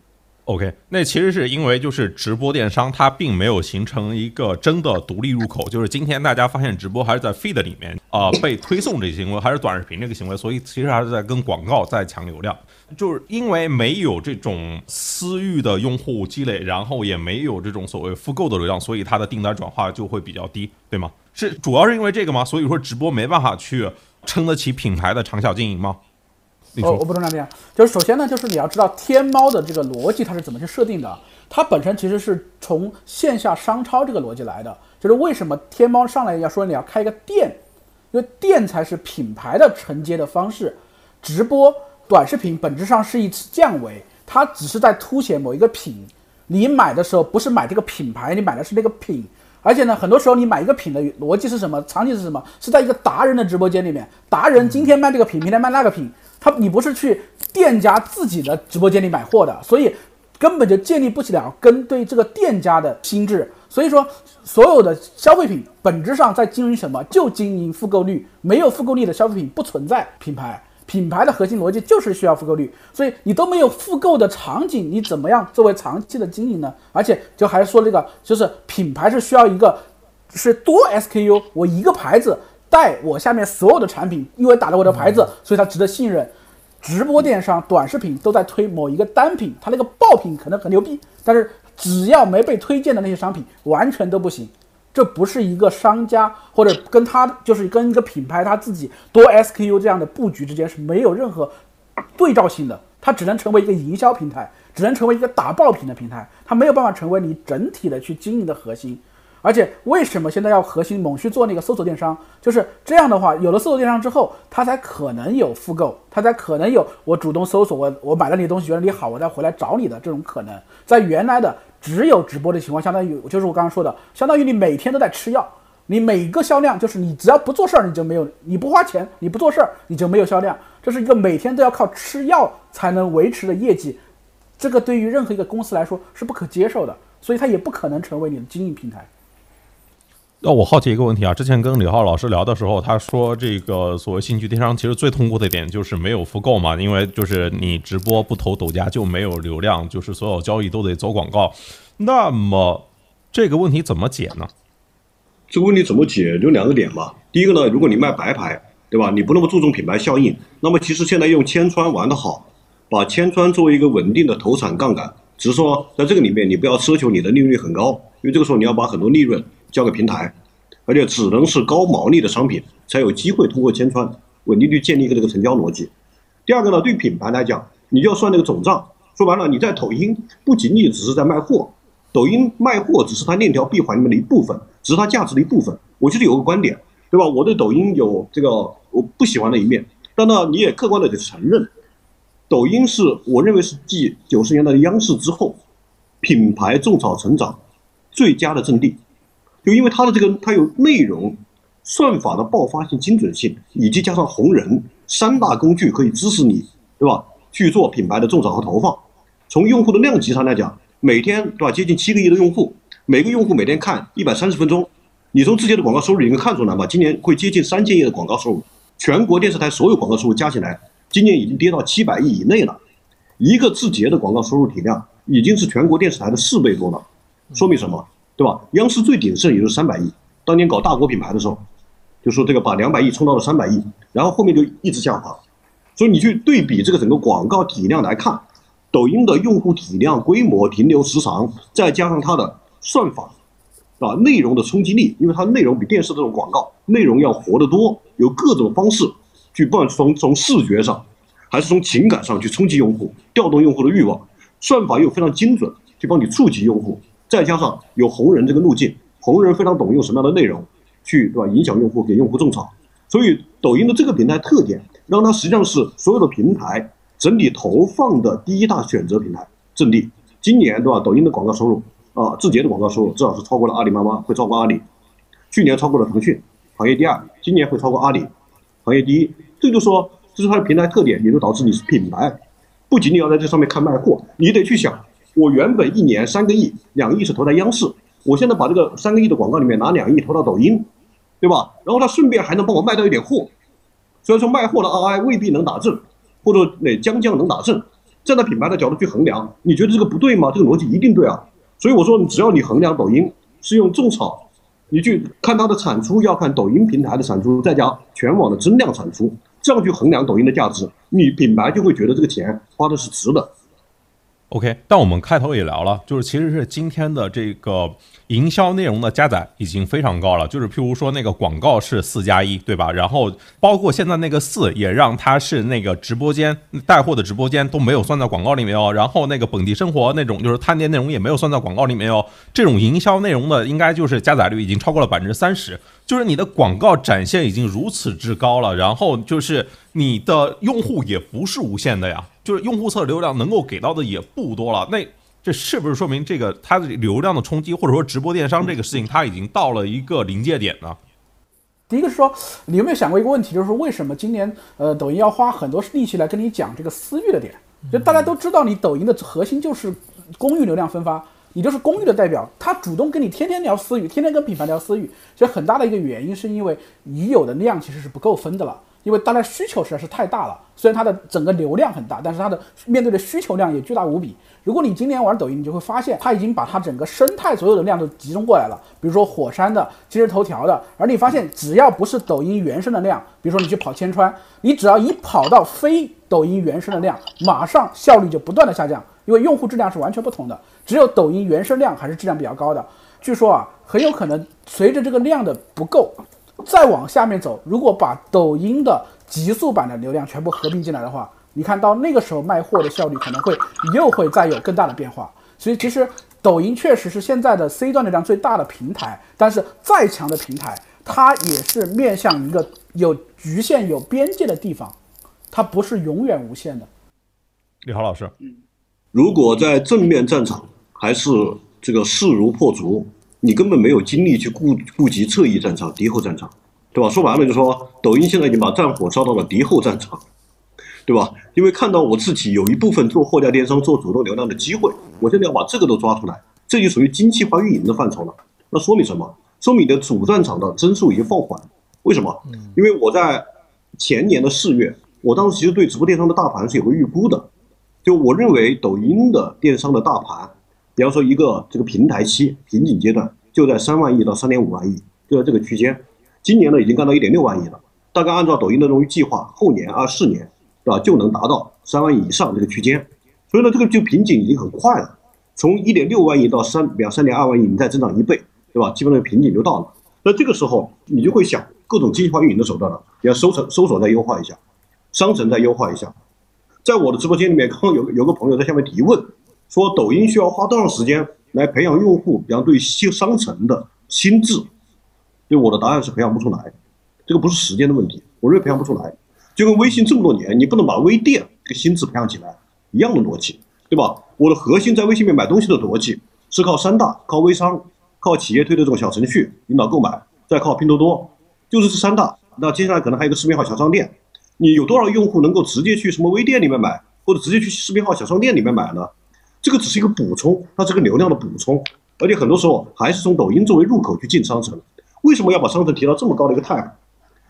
OK，那其实是因为就是直播电商它并没有形成一个真的独立入口，就是今天大家发现直播还是在 feed 里面啊被推送这个行为，还是短视频这个行为，所以其实还是在跟广告在抢流量，就是因为没有这种私域的用户积累，然后也没有这种所谓复购的流量，所以它的订单转化就会比较低，对吗？是主要是因为这个吗？所以说直播没办法去撑得起品牌的长效经营吗？我我不能这样，就是首先呢，就是你要知道天猫的这个逻辑它是怎么去设定的，它本身其实是从线下商超这个逻辑来的，就是为什么天猫上来要说你要开一个店，因为店才是品牌的承接的方式，直播短视频本质上是一次降维，它只是在凸显某一个品，你买的时候不是买这个品牌，你买的是那个品。而且呢，很多时候你买一个品的逻辑是什么？场景是什么？是在一个达人的直播间里面，达人今天卖这个品，明天卖那个品，他你不是去店家自己的直播间里买货的，所以根本就建立不起了跟对这个店家的心智。所以说，所有的消费品本质上在经营什么？就经营复购率，没有复购率的消费品不存在品牌。品牌的核心逻辑就是需要复购率，所以你都没有复购的场景，你怎么样作为长期的经营呢？而且就还是说这个，就是品牌是需要一个是多 SKU，我一个牌子带我下面所有的产品，因为打了我的牌子，所以它值得信任。直播电商、短视频都在推某一个单品，它那个爆品可能很牛逼，但是只要没被推荐的那些商品，完全都不行。这不是一个商家或者跟他就是跟一个品牌他自己多 SKU 这样的布局之间是没有任何对照性的，它只能成为一个营销平台，只能成为一个打爆品的平台，它没有办法成为你整体的去经营的核心。而且为什么现在要核心猛去做那个搜索电商？就是这样的话，有了搜索电商之后，它才可能有复购，它才可能有我主动搜索我我买了你的东西，觉得你好，我再回来找你的这种可能。在原来的只有直播的情况，相当于就是我刚刚说的，相当于你每天都在吃药，你每个销量就是你只要不做事儿，你就没有，你不花钱，你不做事儿，你就没有销量。这是一个每天都要靠吃药才能维持的业绩，这个对于任何一个公司来说是不可接受的，所以它也不可能成为你的经营平台。那我好奇一个问题啊，之前跟李浩老师聊的时候，他说这个所谓兴趣电商其实最痛苦的一点就是没有复购嘛，因为就是你直播不投抖加就没有流量，就是所有交易都得走广告。那么这个问题怎么解呢？这个问题怎么解？有两个点嘛。第一个呢，如果你卖白牌，对吧？你不那么注重品牌效应，那么其实现在用千川玩得好，把千川作为一个稳定的投产杠杆，只是说在这个里面你不要奢求你的利润很高，因为这个时候你要把很多利润。交给平台，而且只能是高毛利的商品才有机会通过千川稳定率建立一个这个成交逻辑。第二个呢，对品牌来讲，你就要算那个总账。说白了，你在抖音不仅仅只是在卖货，抖音卖货只是它链条闭环里面的一部分，只是它价值的一部分。我其实有个观点，对吧？我对抖音有这个我不喜欢的一面，但呢，你也客观的得承认，抖音是我认为是继九十年代的央视之后，品牌种草成长最佳的阵地。就因为它的这个，它有内容、算法的爆发性、精准性，以及加上红人三大工具可以支持你，对吧？去做品牌的种草和投放。从用户的量级上来讲，每天对吧？接近七个亿的用户，每个用户每天看一百三十分钟，你从字节的广告收入你能看出来吗？今年会接近三千亿的广告收入，全国电视台所有广告收入加起来，今年已经跌到七百亿以内了。一个字节的广告收入体量已经是全国电视台的四倍多了，说明什么？对吧？央视最鼎盛也就是三百亿，当年搞大国品牌的时候，就说这个把两百亿冲到了三百亿，然后后面就一直下滑。所以你去对比这个整个广告体量来看，抖音的用户体量、规模、停留时长，再加上它的算法，啊，内容的冲击力，因为它内容比电视这种广告内容要活得多，有各种方式去，不管从从视觉上，还是从情感上去冲击用户，调动用户的欲望，算法又非常精准，去帮你触及用户。再加上有红人这个路径，红人非常懂用什么样的内容去对吧影响用户，给用户种草。所以抖音的这个平台特点，让它实际上是所有的平台整体投放的第一大选择平台阵地。今年对吧？抖音的广告收入啊，字节的广告收入至少是超过了阿里妈妈，会超过阿里。去年超过了腾讯，行业第二，今年会超过阿里，行业第一。这就说这是它的平台特点，也就导致你是品牌，不仅仅要在这上面看卖货，你得去想。我原本一年三个亿、两个亿是投在央视，我现在把这个三个亿的广告里面拿两亿投到抖音，对吧？然后他顺便还能帮我卖到一点货，所以说卖货的 ROI 未必能打正，或者那将将能打正。站在品牌的角度去衡量，你觉得这个不对吗？这个逻辑一定对啊。所以我说，只要你衡量抖音是用种草，你去看它的产出，要看抖音平台的产出，再加全网的增量产出，这样去衡量抖音的价值，你品牌就会觉得这个钱花的是值的。OK，但我们开头也聊了，就是其实是今天的这个营销内容的加载已经非常高了，就是譬如说那个广告是四加一，对吧？然后包括现在那个四也让它是那个直播间带货的直播间都没有算在广告里面哦，然后那个本地生活那种就是探店内容也没有算在广告里面哦，这种营销内容的应该就是加载率已经超过了百分之三十，就是你的广告展现已经如此之高了，然后就是你的用户也不是无限的呀。就是用户侧流量能够给到的也不多了，那这是不是说明这个它的流量的冲击，或者说直播电商这个事情，它已经到了一个临界点呢？第一个是说，你有没有想过一个问题，就是说为什么今年呃抖音要花很多力气来跟你讲这个私域的点？就大家都知道，你抖音的核心就是公域流量分发，你就是公寓的代表，他主动跟你天天聊私域，天天跟品牌聊私域，其实很大的一个原因是因为已有的量其实是不够分的了。因为大家需求实在是太大了，虽然它的整个流量很大，但是它的面对的需求量也巨大无比。如果你今年玩抖音，你就会发现它已经把它整个生态所有的量都集中过来了。比如说火山的、今日头条的，而你发现只要不是抖音原生的量，比如说你去跑千川，你只要一跑到非抖音原生的量，马上效率就不断的下降，因为用户质量是完全不同的。只有抖音原生量还是质量比较高的。据说啊，很有可能随着这个量的不够。再往下面走，如果把抖音的极速版的流量全部合并进来的话，你看到那个时候卖货的效率可能会又会再有更大的变化。所以其实抖音确实是现在的 C 端流量最大的平台，但是再强的平台，它也是面向一个有局限、有边界的地方，它不是永远无限的。李豪老师，嗯如果在正面战场还是这个势如破竹，你根本没有精力去顾顾及侧翼战场、敌后战场，对吧？说白了就是说，抖音现在已经把战火烧到了敌后战场，对吧？因为看到我自己有一部分做货架电商、做主动流量的机会，我现在要把这个都抓出来，这就属于精细化运营的范畴了。那说明什么？说明你的主战场的增速已经放缓。为什么？因为我在前年的四月，我当时其实对直播电商的大盘是有个预估的。就我认为，抖音的电商的大盘，比方说一个这个平台期瓶颈阶段，就在三万亿到三点五万亿，就在这个区间。今年呢，已经干到一点六万亿了。大概按照抖音的这种计划，后年二四年，对吧，就能达到三万亿以上这个区间。所以呢，这个就瓶颈已经很快了。从一点六万亿到三两三点二万亿，你再增长一倍，对吧？基本上瓶颈就到了。那这个时候，你就会想各种精细化运营的手段了。你要搜索搜索再优化一下，商城再优化一下。在我的直播间里面，刚刚有有个朋友在下面提问，说抖音需要花多长时间来培养用户，比方对新商城的心智？对我的答案是培养不出来，这个不是时间的问题，我认为培养不出来。就跟微信这么多年，你不能把微店这个心智培养起来一样的逻辑，对吧？我的核心在微信里面买东西的逻辑是靠三大，靠微商，靠企业推的这种小程序引导购买，再靠拼多多，就是这三大。那接下来可能还有一个视频号小商店。你有多少用户能够直接去什么微店里面买，或者直接去视频号小商店里面买呢？这个只是一个补充，它是个流量的补充，而且很多时候还是从抖音作为入口去进商城。为什么要把商城提到这么高的一个 tag？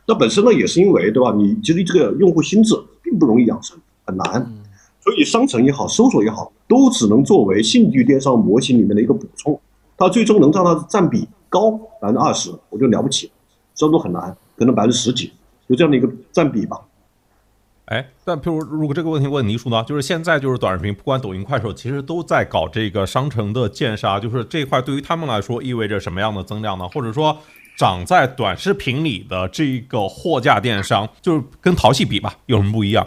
那本身呢也是因为，对吧？你其实这个用户心智并不容易养成，很难。所以商城也好，搜索也好，都只能作为兴趣电商模型里面的一个补充。它最终能让它占比高百分之二十，我觉得了不起。这都很难，可能百分之十几，就这样的一个占比吧。哎，但譬如如果这个问题问倪叔呢，就是现在就是短视频，不管抖音、快手，其实都在搞这个商城的建设，就是这块对于他们来说意味着什么样的增量呢？或者说，长在短视频里的这个货架电商，就是跟淘系比吧，有什么不一样？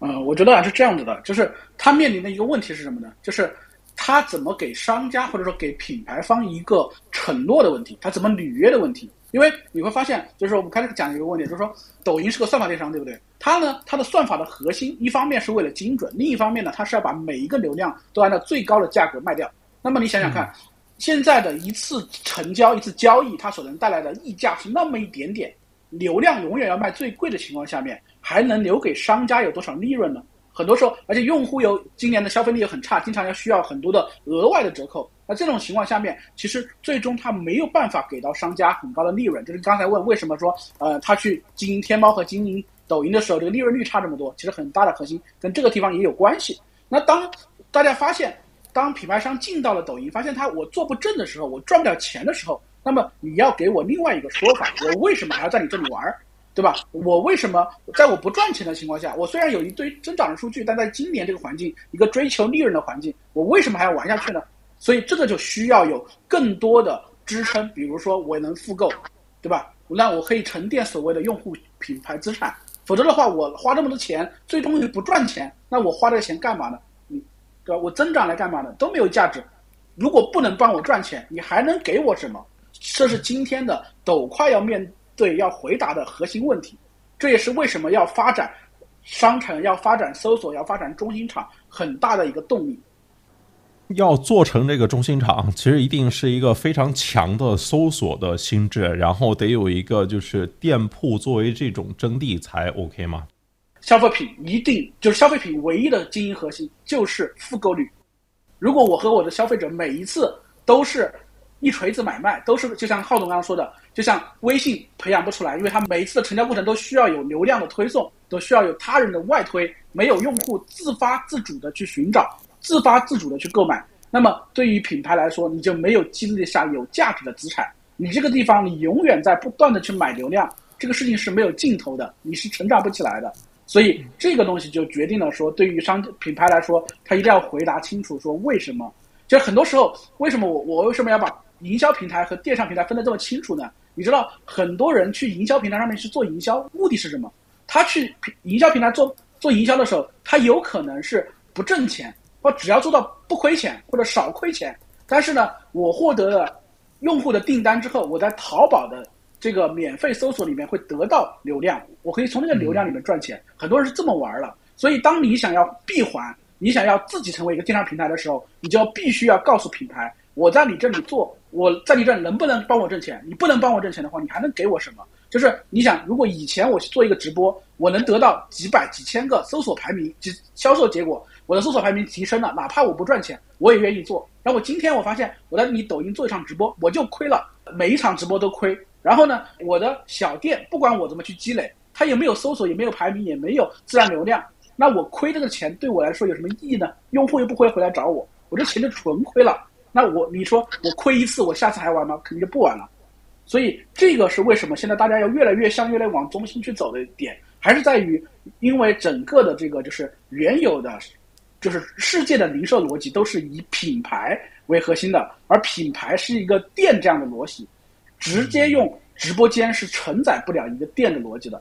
嗯，我觉得啊是这样子的，就是他面临的一个问题是什么呢？就是他怎么给商家或者说给品牌方一个承诺的问题，他怎么履约的问题。因为你会发现，就是我们开始讲一个问题，就是说，抖音是个算法电商，对不对？它呢，它的算法的核心，一方面是为了精准，另一方面呢，它是要把每一个流量都按照最高的价格卖掉。那么你想想看，现在的一次成交、一次交易，它所能带来的溢价是那么一点点，流量永远要卖最贵的情况下面，还能留给商家有多少利润呢？很多时候，而且用户有今年的消费力也很差，经常要需要很多的额外的折扣。那这种情况下面，其实最终他没有办法给到商家很高的利润。就是刚才问为什么说，呃，他去经营天猫和经营抖音的时候，这个利润率差这么多，其实很大的核心跟这个地方也有关系。那当大家发现，当品牌商进到了抖音，发现他我做不正的时候，我赚不了钱的时候，那么你要给我另外一个说法，我为什么还要在你这里玩？对吧？我为什么在我不赚钱的情况下，我虽然有一堆增长的数据，但在今年这个环境，一个追求利润的环境，我为什么还要玩下去呢？所以这个就需要有更多的支撑，比如说我能复购，对吧？那我可以沉淀所谓的用户品牌资产，否则的话，我花这么多钱，最终又不赚钱，那我花这个钱干嘛呢？你，对吧？我增长来干嘛呢？都没有价值。如果不能帮我赚钱，你还能给我什么？这是今天的抖快要面。对，要回答的核心问题，这也是为什么要发展商城、要发展搜索、要发展中心场很大的一个动力。要做成这个中心场，其实一定是一个非常强的搜索的心智，然后得有一个就是店铺作为这种征地才 OK 吗？消费品一定就是消费品唯一的经营核心就是复购率。如果我和我的消费者每一次都是。一锤子买卖都是就像浩总刚刚说的，就像微信培养不出来，因为它每一次的成交过程都需要有流量的推送，都需要有他人的外推，没有用户自发自主的去寻找，自发自主的去购买。那么对于品牌来说，你就没有积累下有价值的资产。你这个地方你永远在不断的去买流量，这个事情是没有尽头的，你是成长不起来的。所以这个东西就决定了说，对于商品牌来说，他一定要回答清楚说为什么。就很多时候，为什么我我为什么要把营销平台和电商平台分得这么清楚呢？你知道，很多人去营销平台上面去做营销，目的是什么？他去营销平台做做营销的时候，他有可能是不挣钱，或只要做到不亏钱或者少亏钱，但是呢，我获得了用户的订单之后，我在淘宝的这个免费搜索里面会得到流量，我可以从那个流量里面赚钱。很多人是这么玩了。所以，当你想要闭环，你想要自己成为一个电商平台的时候，你就必须要告诉品牌，我在你这里做，我在你这里能不能帮我挣钱？你不能帮我挣钱的话，你还能给我什么？就是你想，如果以前我去做一个直播，我能得到几百、几千个搜索排名及销售结果，我的搜索排名提升了，哪怕我不赚钱，我也愿意做。然后我今天我发现，我在你抖音做一场直播，我就亏了，每一场直播都亏。然后呢，我的小店不管我怎么去积累，它也没有搜索，也没有排名，也没有自然流量，那我亏这个钱对我来说有什么意义呢？用户又不会回来找我，我这钱就纯亏了。那我你说我亏一次，我下次还玩吗？肯定就不玩了。所以这个是为什么现在大家要越来越向越来越往中心去走的点，还是在于，因为整个的这个就是原有的，就是世界的零售逻辑都是以品牌为核心的，而品牌是一个店这样的逻辑，直接用直播间是承载不了一个店的逻辑的。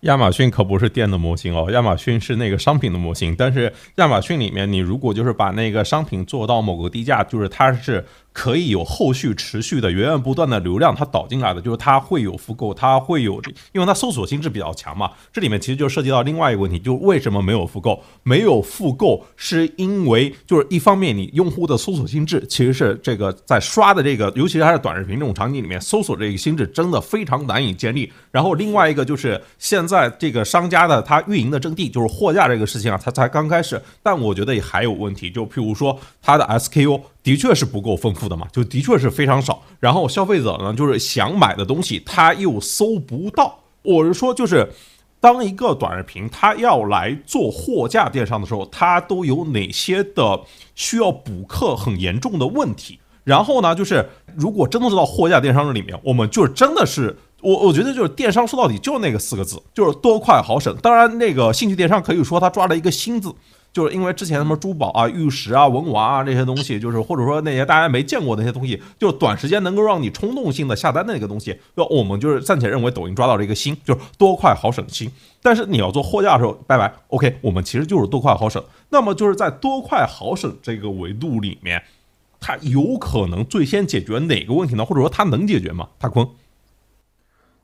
亚马逊可不是店的模型哦，亚马逊是那个商品的模型。但是亚马逊里面，你如果就是把那个商品做到某个低价，就是它是。可以有后续持续的源源不断的流量，它导进来的就是它会有复购，它会有，因为它搜索心智比较强嘛。这里面其实就涉及到另外一个问题，就为什么没有复购？没有复购是因为就是一方面你用户的搜索心智其实是这个在刷的这个，尤其是还是短视频这种场景里面，搜索这个心智真的非常难以建立。然后另外一个就是现在这个商家的他运营的阵地就是货架这个事情啊，它才刚开始，但我觉得也还有问题，就譬如说它的 SKU。的确是不够丰富的嘛，就的确是非常少。然后消费者呢，就是想买的东西他又搜不到。我是说，就是当一个短视频他要来做货架电商的时候，他都有哪些的需要补课很严重的问题？然后呢，就是如果真的是到货架电商这里面，我们就是真的是我我觉得就是电商说到底就那个四个字，就是多快好省。当然，那个兴趣电商可以说他抓了一个新字。就是因为之前什么珠宝啊、玉石啊、文玩啊这些东西，就是或者说那些大家没见过那些东西，就短时间能够让你冲动性的下单的那个东西，那我们就是暂且认为抖音抓到了一个心，就是多快好省心。但是你要做货架的时候，拜拜，OK，我们其实就是多快好省。那么就是在多快好省这个维度里面，它有可能最先解决哪个问题呢？或者说它能解决吗？大坤？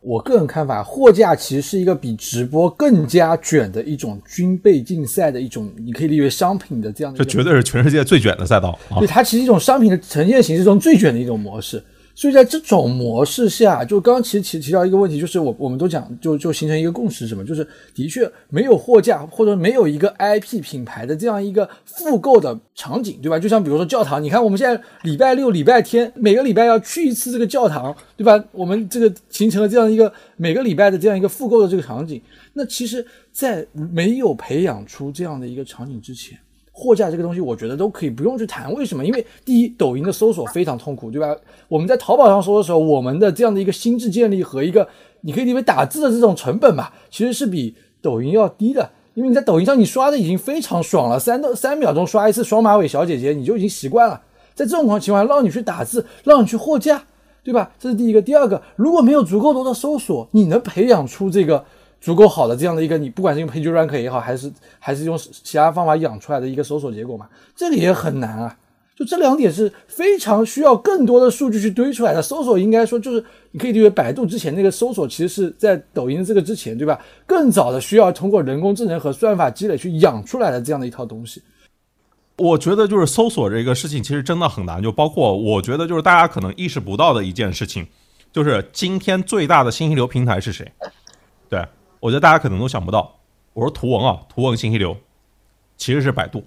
我个人看法，货架其实是一个比直播更加卷的一种军备竞赛的一种，你可以理解为商品的这样的。这绝对是全世界最卷的赛道。对，它其实一种商品的呈现形式中最卷的一种模式。所以在这种模式下，就刚刚其实提提到一个问题，就是我我们都讲，就就形成一个共识，什么？就是的确没有货架，或者没有一个 IP 品牌的这样一个复购的场景，对吧？就像比如说教堂，你看我们现在礼拜六、礼拜天每个礼拜要去一次这个教堂，对吧？我们这个形成了这样一个每个礼拜的这样一个复购的这个场景。那其实，在没有培养出这样的一个场景之前，货架这个东西，我觉得都可以不用去谈。为什么？因为第一，抖音的搜索非常痛苦，对吧？我们在淘宝上搜的时候，我们的这样的一个心智建立和一个你可以理解打字的这种成本吧，其实是比抖音要低的。因为你在抖音上你刷的已经非常爽了，三到三秒钟刷一次双马尾小姐姐，你就已经习惯了。在这种情况下，让你去打字，让你去货架，对吧？这是第一个。第二个，如果没有足够多的搜索，你能培养出这个？足够好的这样的一个，你不管是用 PageRank 也好，还是还是用其他方法养出来的一个搜索结果嘛，这个也很难啊。就这两点是非常需要更多的数据去堆出来的。搜索应该说就是你可以理解百度之前那个搜索，其实是在抖音这个之前，对吧？更早的需要通过人工智能和算法积累去养出来的这样的一套东西。我觉得就是搜索这个事情其实真的很难，就包括我觉得就是大家可能意识不到的一件事情，就是今天最大的信息流平台是谁？对。我觉得大家可能都想不到，我说图文啊，图文信息流其实是百度，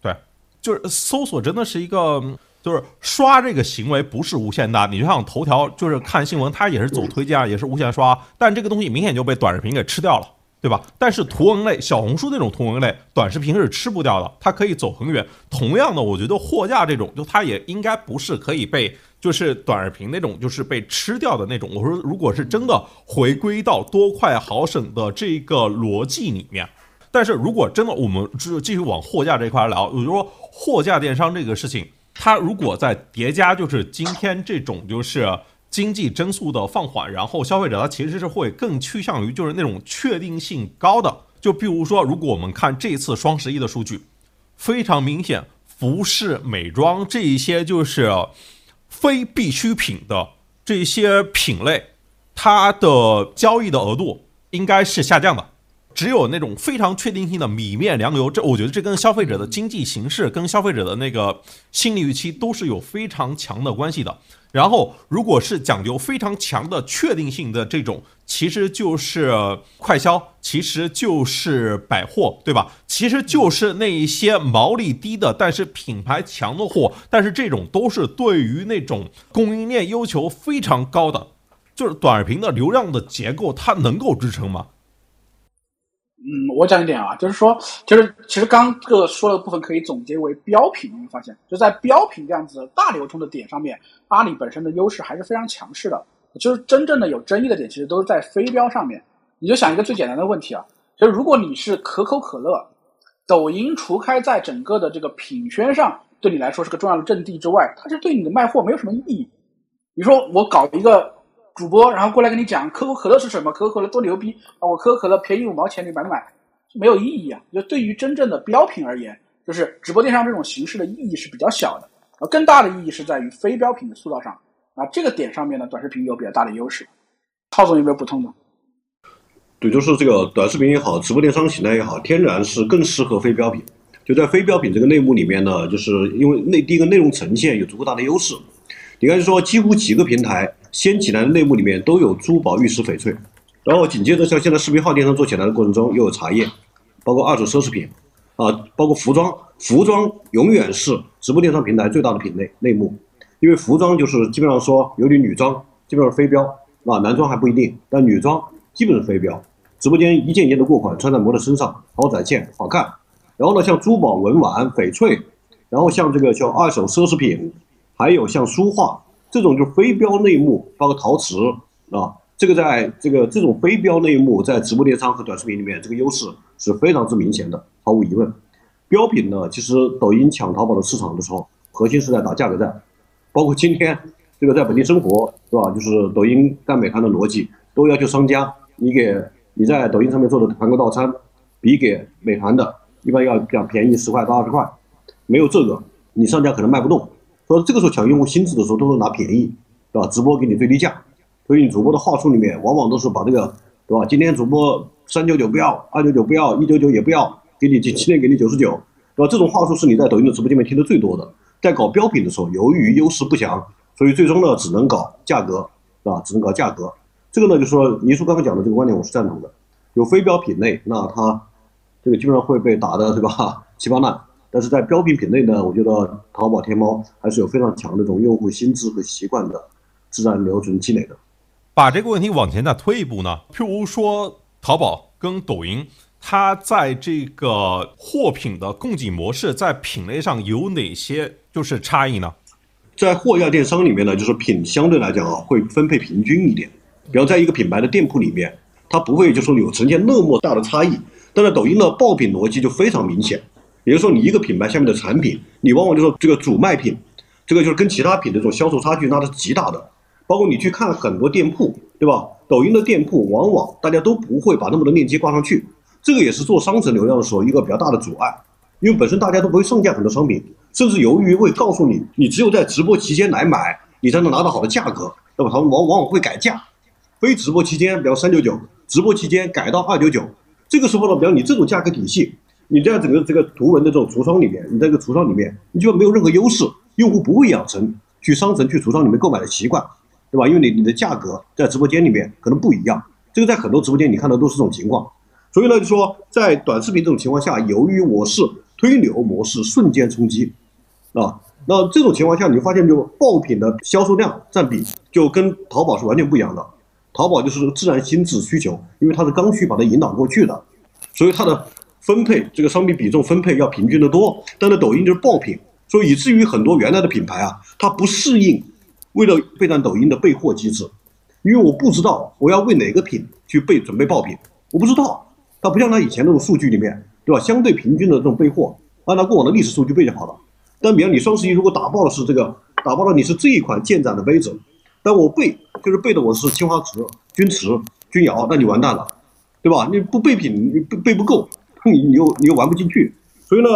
对，就是搜索真的是一个，就是刷这个行为不是无限大。你就像头条，就是看新闻，它也是走推荐啊，也是无限刷，但这个东西明显就被短视频给吃掉了，对吧？但是图文类，小红书那种图文类，短视频是吃不掉的，它可以走很远。同样的，我觉得货架这种，就它也应该不是可以被。就是短视频那种，就是被吃掉的那种。我说，如果是真的回归到多快好省的这个逻辑里面，但是如果真的我们只继续往货架这一块聊，也就是说货架电商这个事情，它如果在叠加就是今天这种就是经济增速的放缓，然后消费者他其实是会更趋向于就是那种确定性高的。就比如说，如果我们看这次双十一的数据，非常明显。服饰、美妆这一些就是非必需品的这些品类，它的交易的额度应该是下降的。只有那种非常确定性的米面粮油，这我觉得这跟消费者的经济形势、跟消费者的那个心理预期都是有非常强的关系的。然后，如果是讲究非常强的确定性的这种，其实就是快消，其实就是百货，对吧？其实就是那一些毛利低的，但是品牌强的货。但是这种都是对于那种供应链要求非常高的，就是短视频的流量的结构，它能够支撑吗？嗯，我讲一点啊，就是说，就是其实刚这个说的部分可以总结为标品。你会发现，就在标品这样子大流通的点上面，阿里本身的优势还是非常强势的。就是真正的有争议的点，其实都是在非标上面。你就想一个最简单的问题啊，就是如果你是可口可乐，抖音除开在整个的这个品宣上对你来说是个重要的阵地之外，它是对你的卖货没有什么意义。比如说我搞一个。主播，然后过来跟你讲可口可乐是什么？可口可乐多牛逼啊！我可口可乐便宜五毛钱，你买不买？没有意义啊！就对于真正的标品而言，就是直播电商这种形式的意义是比较小的。而，更大的意义是在于非标品的塑造上啊。这个点上面呢，短视频有比较大的优势。浩总有没有补充的？对，就是这个短视频也好，直播电商形态也好，天然是更适合非标品。就在非标品这个类目里面呢，就是因为内第一个内容呈现有足够大的优势。你看，说几乎几个平台。掀起来的类目里面都有珠宝、玉石、翡翠，然后紧接着像现在视频号电商做起来的过程中，又有茶叶，包括二手奢侈品，啊，包括服装，服装永远是直播电商平台最大的品类类目，因为服装就是基本上说，尤其女装基本上是非标，啊，男装还不一定，但女装基本是非标，直播间一件一件的过款穿在模特身上，好展现，好看。然后呢，像珠宝、文玩、翡翠，然后像这个叫二手奢侈品，还有像书画。这种就是非标类目，包括陶瓷啊，这个在这个这种非标类目在直播电商和短视频里面，这个优势是非常之明显的，毫无疑问。标品呢，其实抖音抢淘宝的市场的时候，核心是在打价格战，包括今天这个在本地生活，是吧？就是抖音干美团的逻辑，都要求商家，你给你在抖音上面做的团购套餐，比给美团的一般要要便宜十块到二十块，没有这个，你上家可能卖不动。所以这个时候抢用户心智的时候，都是拿便宜，对吧？直播给你最低价，所以你主播的话术里面往往都是把这个，对吧？今天主播三九九不要，二九九不要，一九九也不要，给你今天给你九十九，对吧？这种话术是你在抖音的直播间里面听的最多的。在搞标品的时候，由于优势不强，所以最终呢只能搞价格，是吧？只能搞价格。这个呢，就是说倪叔刚刚讲的这个观点，我是赞同的。有非标品类，那它这个基本上会被打的，对吧？七八烂。但是在标品品类呢，我觉得淘宝、天猫还是有非常强的这种用户心智和习惯的自然留存积累的。把这个问题往前再推一步呢，譬如说淘宝跟抖音，它在这个货品的供给模式在品类上有哪些就是差异呢？在货架电商里面呢，就是品相对来讲啊会分配平均一点，比方在一个品牌的店铺里面，它不会就说有呈现那么大的差异。但在抖音的爆品逻辑就非常明显。也就是说，你一个品牌下面的产品，你往往就说这个主卖品，这个就是跟其他品的这种销售差距那是极大的。包括你去看很多店铺，对吧？抖音的店铺往往大家都不会把那么多链接挂上去，这个也是做商城流量的时候一个比较大的阻碍。因为本身大家都不会上架很多商品，甚至由于会告诉你，你只有在直播期间来买，你才能拿到好的价格，对吧？他们往往往会改价，非直播期间，比方三九九，直播期间改到二九九，这个时候呢，比方你这种价格体系。你在整个这个图文的这种橱窗里面，你在这个橱窗里面，你就没有任何优势，用户不会养成去商城、去橱窗里面购买的习惯，对吧？因为你你的价格在直播间里面可能不一样，这个在很多直播间你看到都是这种情况。所以呢，就说在短视频这种情况下，由于我是推流模式，瞬间冲击啊，那这种情况下，你发现就爆品的销售量占比就跟淘宝是完全不一样的。淘宝就是自然心智需求，因为它是刚需把它引导过去的，所以它的。分配这个商品比重分配要平均的多，但是抖音就是爆品，所以以至于很多原来的品牌啊，它不适应为了备战抖音的备货机制，因为我不知道我要为哪个品去备准备爆品，我不知道，它不像它以前那种数据里面，对吧？相对平均的这种备货，按照过往的历史数据备就好了。但比方你双十一如果打爆的是这个，打爆了你是这一款建盏的杯子，但我备就是备的我是青花瓷、钧瓷、钧窑，那你完蛋了，对吧？你不备品，你备备不够。你你又你又玩不进去，所以呢，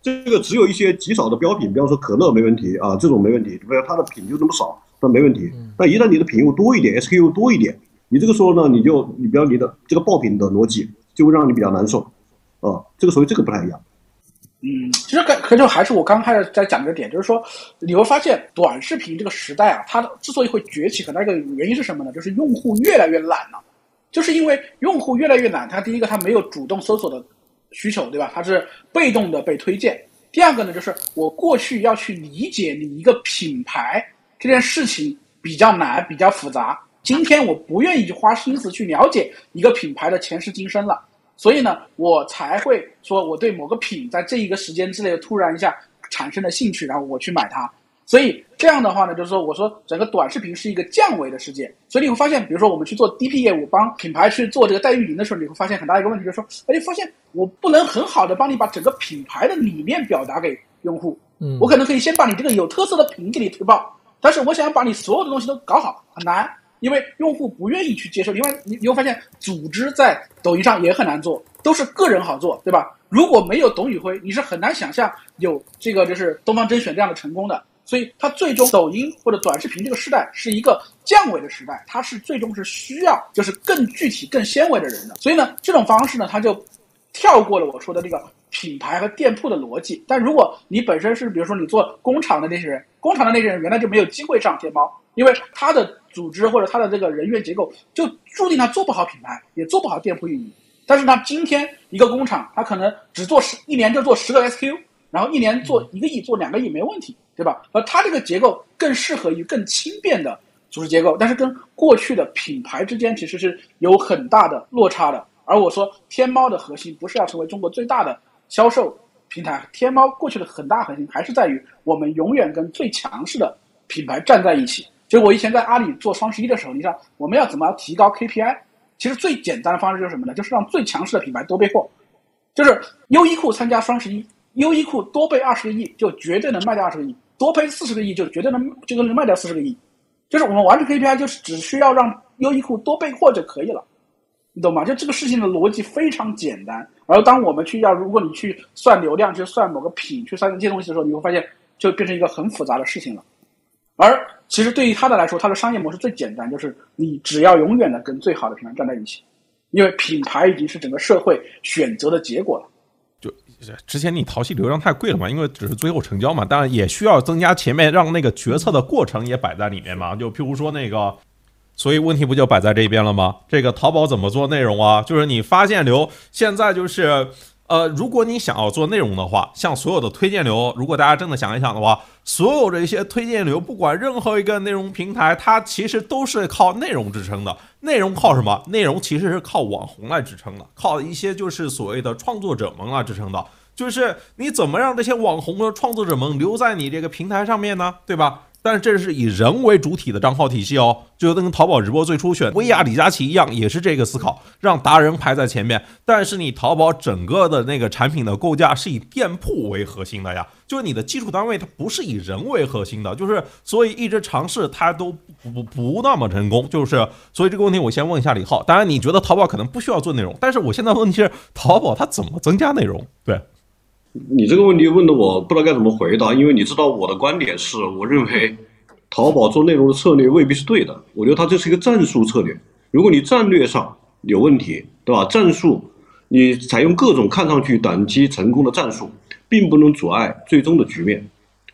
这个只有一些极少的标品，比方说可乐没问题啊，这种没问题，不要它的品就那么少，那没问题。但一旦你的品又多一点，SKU 多一点，你这个时候呢，你就你比方你的这个爆品的逻辑就会让你比较难受啊，这个所以这个不太一样。嗯，其实可可就还是我刚开始在讲的点，就是说你会发现短视频这个时代啊，它之所以会崛起，很大一个原因是什么呢？就是用户越来越懒了，就是因为用户越来越懒，他第一个他没有主动搜索的需求，对吧？它是被动的被推荐。第二个呢，就是我过去要去理解你一个品牌这件事情比较难，比较复杂。今天我不愿意花心思去了解一个品牌的前世今生了。所以呢，我才会说我对某个品在这一个时间之内突然一下产生了兴趣，然后我去买它。所以这样的话呢，就是说，我说整个短视频是一个降维的世界。所以你会发现，比如说我们去做 DP 业务，帮品牌去做这个代运营的时候，你会发现很大一个问题，就是说，哎，发现我不能很好的帮你把整个品牌的理念表达给用户。嗯，我可能可以先把你这个有特色的品给你推爆，但是我想要把你所有的东西都搞好，很难。因为用户不愿意去接受，另外你你会发现，组织在抖音上也很难做，都是个人好做，对吧？如果没有董宇辉，你是很难想象有这个就是东方甄选这样的成功的。所以它最终抖音或者短视频这个时代是一个降维的时代，它是最终是需要就是更具体、更纤维的人的。所以呢，这种方式呢，它就跳过了我说的这个品牌和店铺的逻辑。但如果你本身是比如说你做工厂的那些人，工厂的那些人原来就没有机会上天猫，因为他的。组织或者他的这个人员结构，就注定他做不好品牌，也做不好店铺运营。但是呢，今天一个工厂，他可能只做十一年就做十个 SKU，然后一年做一个亿，做两个亿没问题，对吧？而它这个结构更适合于更轻便的组织结构，但是跟过去的品牌之间其实是有很大的落差的。而我说，天猫的核心不是要成为中国最大的销售平台，天猫过去的很大核心还是在于我们永远跟最强势的品牌站在一起。就我以前在阿里做双十一的时候，你知道我们要怎么提高 KPI？其实最简单的方式就是什么呢？就是让最强势的品牌多备货。就是优衣库参加双十一，优衣库多备二十个亿，就绝对能卖掉二十个亿；多备四十个亿，就绝对能就能卖掉四十个亿。就是我们完成 KPI，就是只需要让优衣库多备货就可以了，你懂吗？就这个事情的逻辑非常简单。而当我们去要，如果你去算流量，去算某个品，去算这些东西的时候，你会发现就变成一个很复杂的事情了。而其实对于他的来说，他的商业模式最简单，就是你只要永远的跟最好的品牌站在一起，因为品牌已经是整个社会选择的结果了。之前你淘气流量太贵了嘛，因为只是最后成交嘛，当然也需要增加前面让那个决策的过程也摆在里面嘛。就譬如说那个，所以问题不就摆在这边了吗？这个淘宝怎么做内容啊？就是你发现流现在就是。呃，如果你想要做内容的话，像所有的推荐流，如果大家真的想一想的话，所有的一些推荐流，不管任何一个内容平台，它其实都是靠内容支撑的。内容靠什么？内容其实是靠网红来支撑的，靠一些就是所谓的创作者们来支撑的。就是你怎么让这些网红和创作者们留在你这个平台上面呢？对吧？但是这是以人为主体的账号体系哦，就跟淘宝直播最初选薇娅、李佳琦一样，也是这个思考，让达人排在前面。但是你淘宝整个的那个产品的构架是以店铺为核心的呀，就是你的基础单位它不是以人为核心的，就是所以一直尝试它都不不不那么成功。就是所以这个问题我先问一下李浩，当然你觉得淘宝可能不需要做内容，但是我现在问题是淘宝它怎么增加内容？对。你这个问题问的我不知道该怎么回答，因为你知道我的观点是，我认为淘宝做内容的策略未必是对的。我觉得它这是一个战术策略。如果你战略上有问题，对吧？战术你采用各种看上去短期成功的战术，并不能阻碍最终的局面。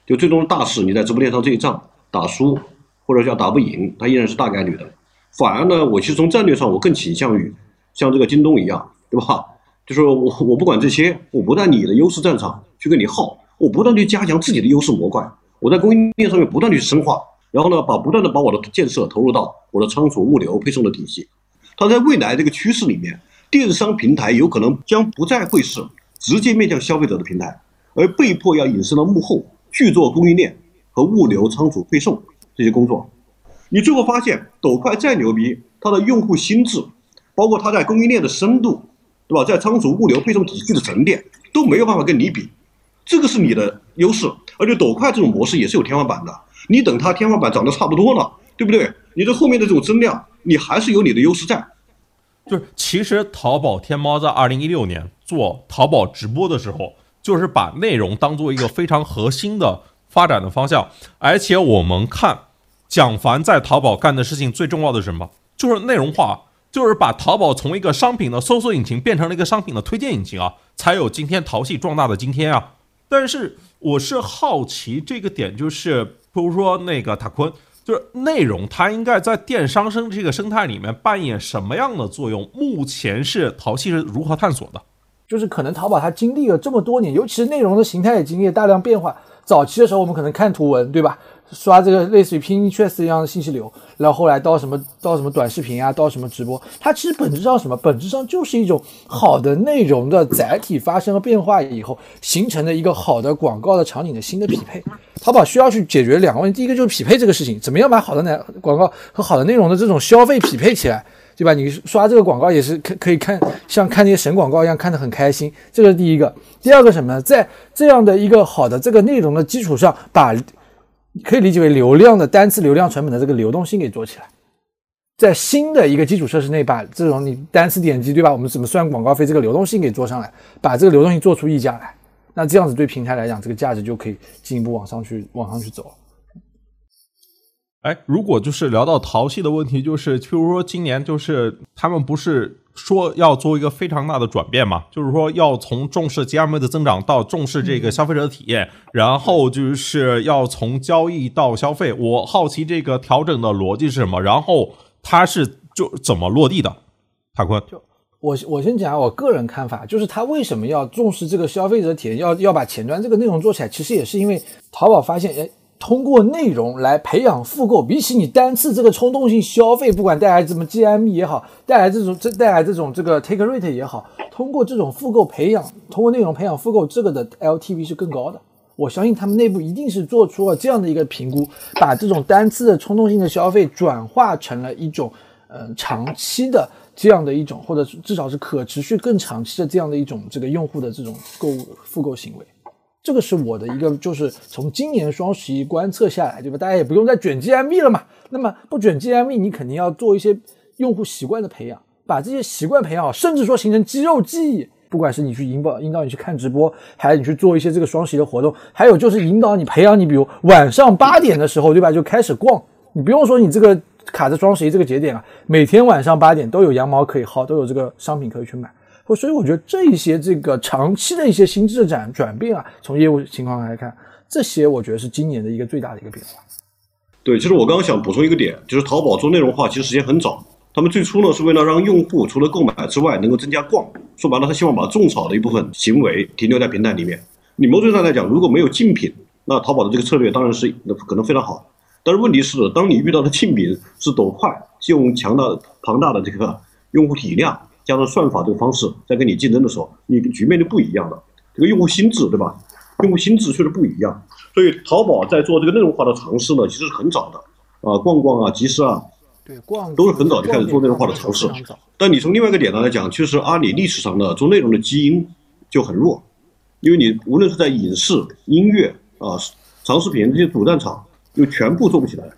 就最终的大势，你在直播间上这一仗打输或者叫打不赢，它依然是大概率的。反而呢，我其实从战略上，我更倾向于像这个京东一样，对吧？就是我，[LAUGHS] 我不管这些，我不在你的优势战场去跟你耗，我不断去加强自己的优势模块，我在供应链上面不断去深化，然后呢，把不断的把我的建设投入到我的仓储、物流、配送的体系。它在未来这个趋势里面，电商平台有可能将不再会是直接面向消费者的平台，而被迫要隐身到幕后去做供应链和物流、仓储、配送这些工作。你最后发现，抖快再牛逼，它的用户心智，包括它在供应链的深度。对吧？在仓储、物流、配送体系的沉淀都没有办法跟你比，这个是你的优势。而且抖快这种模式也是有天花板的，你等它天花板涨得差不多了，对不对？你这后面的这种增量，你还是有你的优势在。就是其实淘宝天猫在二零一六年做淘宝直播的时候。就是把内容当做一个非常核心的发展的方向。而且我们看蒋凡在淘宝干的事情最重要的是什么？就是内容化，就是把淘宝从一个商品的搜索引擎变成了一个商品的推荐引擎啊，才有今天淘系壮大的今天啊。但是我是好奇这个点，就是比如说那个塔坤。就是内容，它应该在电商生这个生态里面扮演什么样的作用？目前是淘系是如何探索的？就是可能淘宝它经历了这么多年，尤其是内容的形态也经历了大量变化。早期的时候，我们可能看图文，对吧？刷这个类似于 Pinterest 一样的信息流，然后后来到什么到什么短视频啊，到什么直播，它其实本质上什么？本质上就是一种好的内容的载体发生了变化以后，形成的一个好的广告的场景的新的匹配。淘宝需要去解决两个问题，第一个就是匹配这个事情，怎么样把好的内广告和好的内容的这种消费匹配起来，对吧？你刷这个广告也是可可以看像看那些神广告一样看得很开心，这个是第一个。第二个什么呢？在这样的一个好的这个内容的基础上，把可以理解为流量的单次流量成本的这个流动性给做起来，在新的一个基础设施内，把这种你单次点击对吧？我们怎么算广告费？这个流动性给做上来，把这个流动性做出溢价来，那这样子对平台来讲，这个价值就可以进一步往上去往上去走。哎，如果就是聊到淘系的问题，就是譬如说今年就是他们不是。说要做一个非常大的转变嘛，就是说要从重视 GMV 的增长到重视这个消费者的体验，然后就是要从交易到消费。我好奇这个调整的逻辑是什么，然后它是就怎么落地的？塔坤，就我我先讲我个人看法，就是他为什么要重视这个消费者体验，要要把前端这个内容做起来，其实也是因为淘宝发现，哎。通过内容来培养复购，比起你单次这个冲动性消费，不管带来什么 GMV 也好，带来这种这带来这种这个 take rate 也好，通过这种复购培养，通过内容培养复购，这个的 LTV 是更高的。我相信他们内部一定是做出了这样的一个评估，把这种单次的冲动性的消费转化成了一种嗯长期的这样的一种，或者至少是可持续更长期的这样的一种这个用户的这种购物复购行为。这个是我的一个，就是从今年双十一观测下来，对吧？大家也不用再卷 GMV 了嘛。那么不卷 GMV，你肯定要做一些用户习惯的培养，把这些习惯培养好，甚至说形成肌肉记忆。不管是你去引导引导你去看直播，还是你去做一些这个双十一的活动，还有就是引导你培养你，比如晚上八点的时候，对吧？就开始逛。你不用说你这个卡在双十一这个节点啊，每天晚上八点都有羊毛可以薅，都有这个商品可以去买。所以我觉得这一些这个长期的一些心智转转变啊，从业务情况来看，这些我觉得是今年的一个最大的一个变化。对，其实我刚刚想补充一个点，就是淘宝做内容化其实时间很早，他们最初呢是为了让用户除了购买之外能够增加逛，说白了他希望把种草的一部分行为停留在平台里面。你某种上来讲，如果没有竞品，那淘宝的这个策略当然是可能非常好。但是问题是，当你遇到的竞品是抖快，用强大庞大的这个用户体量。加上算法这个方式在跟你竞争的时候，你局面就不一样了。这个用户心智，对吧？用户心智确实不一样。所以淘宝在做这个内容化的尝试呢，其实是很早的啊，逛逛啊，集市啊，对，逛都是很早就开始做内容化的尝试。但你从另外一个点上来讲，其实阿里历史上的做内容的基因就很弱，因为你无论是在影视、音乐啊、长视频这些主战场，又全部做不起来。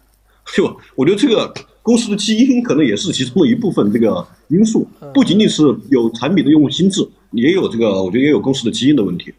就我觉得这个公司的基因可能也是其中的一部分这个因素，不仅仅是有产品的用户心智，也有这个我觉得也有公司的基因的问题。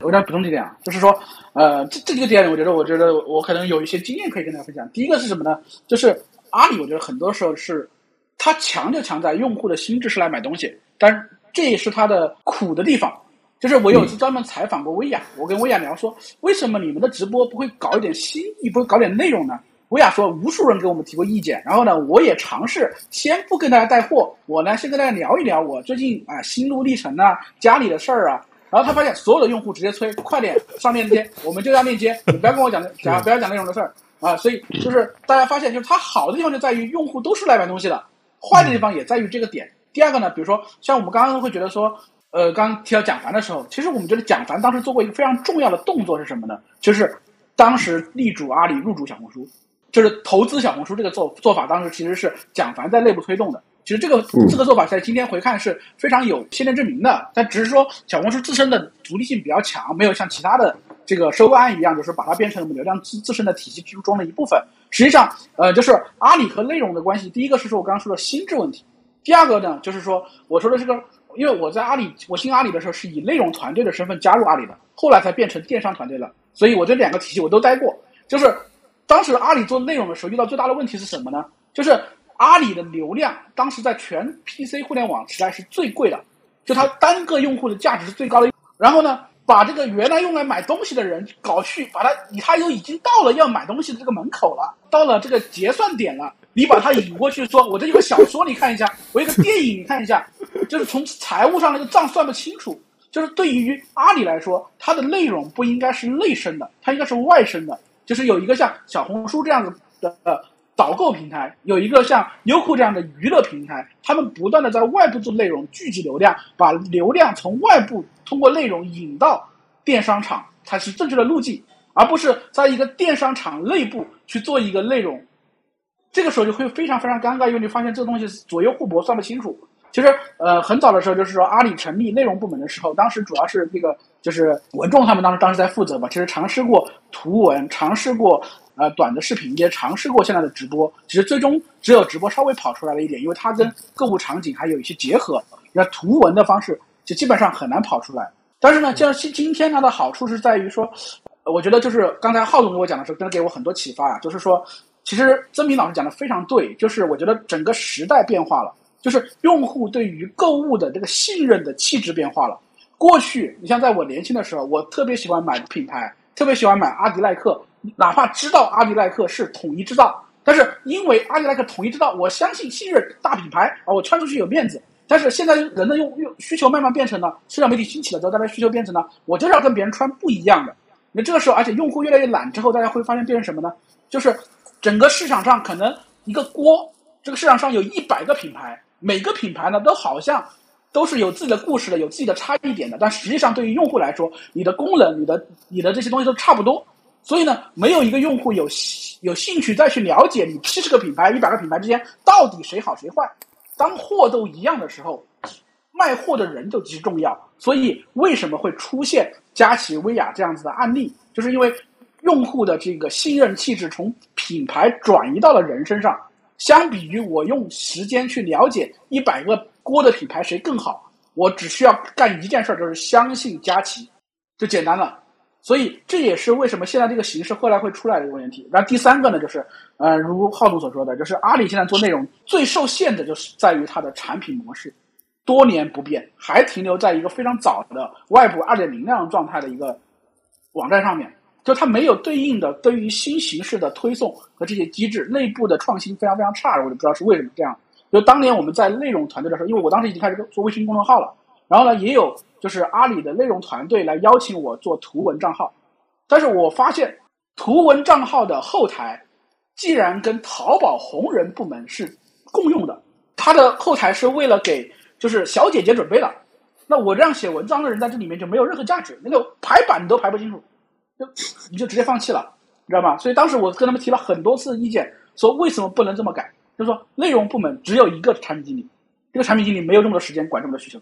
我再补充几点啊，就是说，呃，这这几个点，我觉得，我觉得我可能有一些经验可以跟大家分享。第一个是什么呢？就是阿里，我觉得很多时候是它强就强在用户的心智是来买东西，但是这也是它的苦的地方。就是我有次专门采访过薇娅，我跟薇娅聊说，为什么你们的直播不会搞一点新意，不会搞点内容呢？薇娅说，无数人给我们提过意见，然后呢，我也尝试先不跟大家带货，我呢先跟大家聊一聊我最近啊心路历程啊，家里的事儿啊，然后他发现所有的用户直接催，快点上链接，我们就要链接，你不要跟我讲讲，不要讲内容的事儿啊，所以就是大家发现，就是它好的地方就在于用户都是来买东西的，坏的地方也在于这个点。第二个呢，比如说像我们刚刚会觉得说，呃，刚刚提到蒋凡的时候，其实我们觉得蒋凡当时做过一个非常重要的动作是什么呢？就是当时力主阿里入主小红书。就是投资小红书这个做做法，当时其实是蒋凡在内部推动的。其实这个这个做法在今天回看是非常有先见之明的。但只是说小红书自身的独立性比较强，没有像其他的这个收购案一样，就是把它变成我们流量自自身的体系之中的一部分。实际上，呃，就是阿里和内容的关系。第一个是说我刚刚说的心智问题，第二个呢，就是说我说的这个因为我在阿里，我进阿里的时候是以内容团队的身份加入阿里的，后来才变成电商团队了。所以我这两个体系我都待过。就是当时阿里做内容的时候，遇到最大的问题是什么呢？就是阿里的流量当时在全 PC 互联网时代是最贵的，就它单个用户的价值是最高的。然后呢，把这个原来用来买东西的人搞去，把他，他又已经到了要买东西的这个门口了，到了这个结算点了。你把他引过去，说我这有个小说，你看一下；我有个电影，你看一下。就是从财务上那个账算不清楚。就是对于阿里来说，它的内容不应该是内生的，它应该是外生的。就是有一个像小红书这样子的导购平台，有一个像优酷这样的娱乐平台，他们不断的在外部做内容聚集流量，把流量从外部通过内容引到电商场，才是正确的路径，而不是在一个电商场内部去做一个内容。这个时候就会非常非常尴尬，因为你发现这个东西左右互搏，算不清楚。其实，呃，很早的时候就是说，阿里成立内容部门的时候，当时主要是这个就是文众他们当时当时在负责嘛。其实尝试过图文，尝试过呃短的视频，也尝试过现在的直播。其实最终只有直播稍微跑出来了一点，因为它跟购物场景还有一些结合。那图文的方式就基本上很难跑出来。但是呢，像今今天它的好处是在于说，我觉得就是刚才浩总跟我讲的时候，真的给我很多启发啊，就是说。其实曾平老师讲的非常对，就是我觉得整个时代变化了，就是用户对于购物的这个信任的气质变化了。过去，你像在我年轻的时候，我特别喜欢买品牌，特别喜欢买阿迪耐克，哪怕知道阿迪耐克是统一制造，但是因为阿迪耐克统一制造，我相信信任大品牌啊，我穿出去有面子。但是现在人的用用需求慢慢变成了社交媒体兴起了之后，大家需求变成了我就是要跟别人穿不一样的。那这个时候，而且用户越来越懒之后，大家会发现变成什么呢？就是。整个市场上可能一个锅，这个市场上有一百个品牌，每个品牌呢都好像都是有自己的故事的，有自己的差异点的。但实际上对于用户来说，你的功能、你的、你的这些东西都差不多。所以呢，没有一个用户有有兴趣再去了解你七十个品牌、一百个品牌之间到底谁好谁坏。当货都一样的时候，卖货的人就极其重要。所以为什么会出现佳琦、薇娅这样子的案例，就是因为。用户的这个信任气质从品牌转移到了人身上，相比于我用时间去了解一百个锅的品牌谁更好，我只需要干一件事儿，就是相信佳琦，就简单了。所以这也是为什么现在这个形式后来会出来的一个问题。那第三个呢，就是呃，如浩总所说的，就是阿里现在做内容最受限的就是在于它的产品模式多年不变，还停留在一个非常早的外部二点零那样状态的一个网站上面。就它没有对应的对于新形式的推送和这些机制，内部的创新非常非常差，我就不知道是为什么这样。就当年我们在内容团队的时候，因为我当时已经开始做微信公众号了，然后呢，也有就是阿里的内容团队来邀请我做图文账号，但是我发现图文账号的后台，既然跟淘宝红人部门是共用的，它的后台是为了给就是小姐姐准备的，那我这样写文章的人在这里面就没有任何价值，那个排版都排不清楚。你就直接放弃了，你知道吗？所以当时我跟他们提了很多次意见，说为什么不能这么改？就是说内容部门只有一个产品经理，这个产品经理没有这么多时间管这么多需求，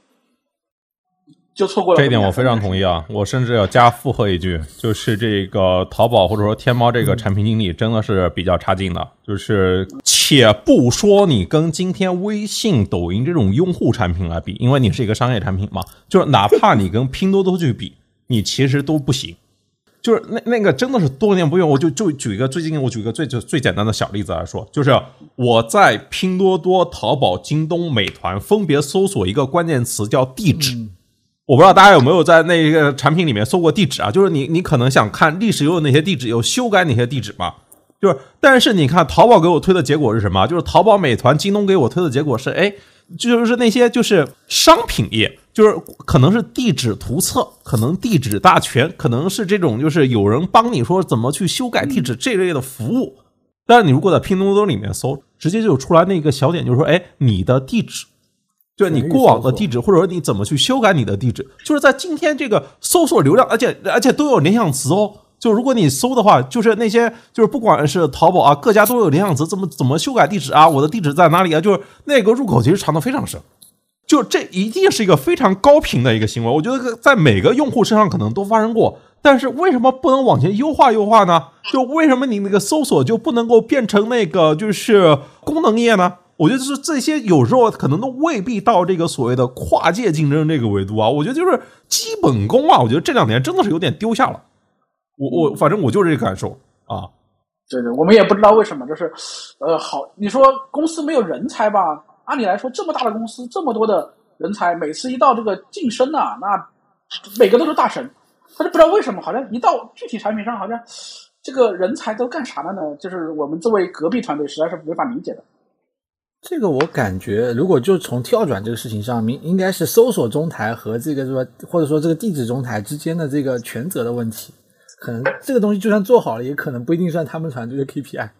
就错过了。这一点我非常同意啊！我甚至要加附和一句，就是这个淘宝或者说天猫这个产品经理真的是比较差劲的。就是且不说你跟今天微信、抖音这种用户产品来比，因为你是一个商业产品嘛，就是哪怕你跟拼多多去比，你其实都不行。就是那那个真的是多年不用，我就就举一个最近我举一个最最最简单的小例子来说，就是我在拼多多、淘宝、京东、美团分别搜索一个关键词叫地址，我不知道大家有没有在那个产品里面搜过地址啊？就是你你可能想看历史有哪些地址，有修改哪些地址吗？就是，但是你看淘宝给我推的结果是什么？就是淘宝、美团、京东给我推的结果是，哎，就是那些就是商品页。就是可能是地址图册，可能地址大全，可能是这种就是有人帮你说怎么去修改地址这类的服务。但是你如果在拼多多里面搜，直接就出来那个小点，就是说，哎，你的地址，就你过往的地址，或者说你怎么去修改你的地址，就是在今天这个搜索流量，而且而且都有联想词哦。就如果你搜的话，就是那些就是不管是淘宝啊，各家都有联想词，怎么怎么修改地址啊，我的地址在哪里啊？就是那个入口其实藏的非常深。就这一定是一个非常高频的一个行为，我觉得在每个用户身上可能都发生过。但是为什么不能往前优化优化呢？就为什么你那个搜索就不能够变成那个就是功能页呢？我觉得就是这些有时候可能都未必到这个所谓的跨界竞争这个维度啊。我觉得就是基本功啊，我觉得这两年真的是有点丢下了。我我反正我就这个感受啊。对对，我们也不知道为什么，就是呃，好，你说公司没有人才吧？按理来说，这么大的公司，这么多的人才，每次一到这个晋升啊，那每个都是大神。但是不知道为什么，好像一到具体产品上，好像这个人才都干啥了呢？就是我们作为隔壁团队，实在是没法理解的。这个我感觉，如果就从跳转这个事情上，明应该是搜索中台和这个说，或者说这个地址中台之间的这个权责的问题。可能这个东西就算做好了，也可能不一定算他们团队的 KPI。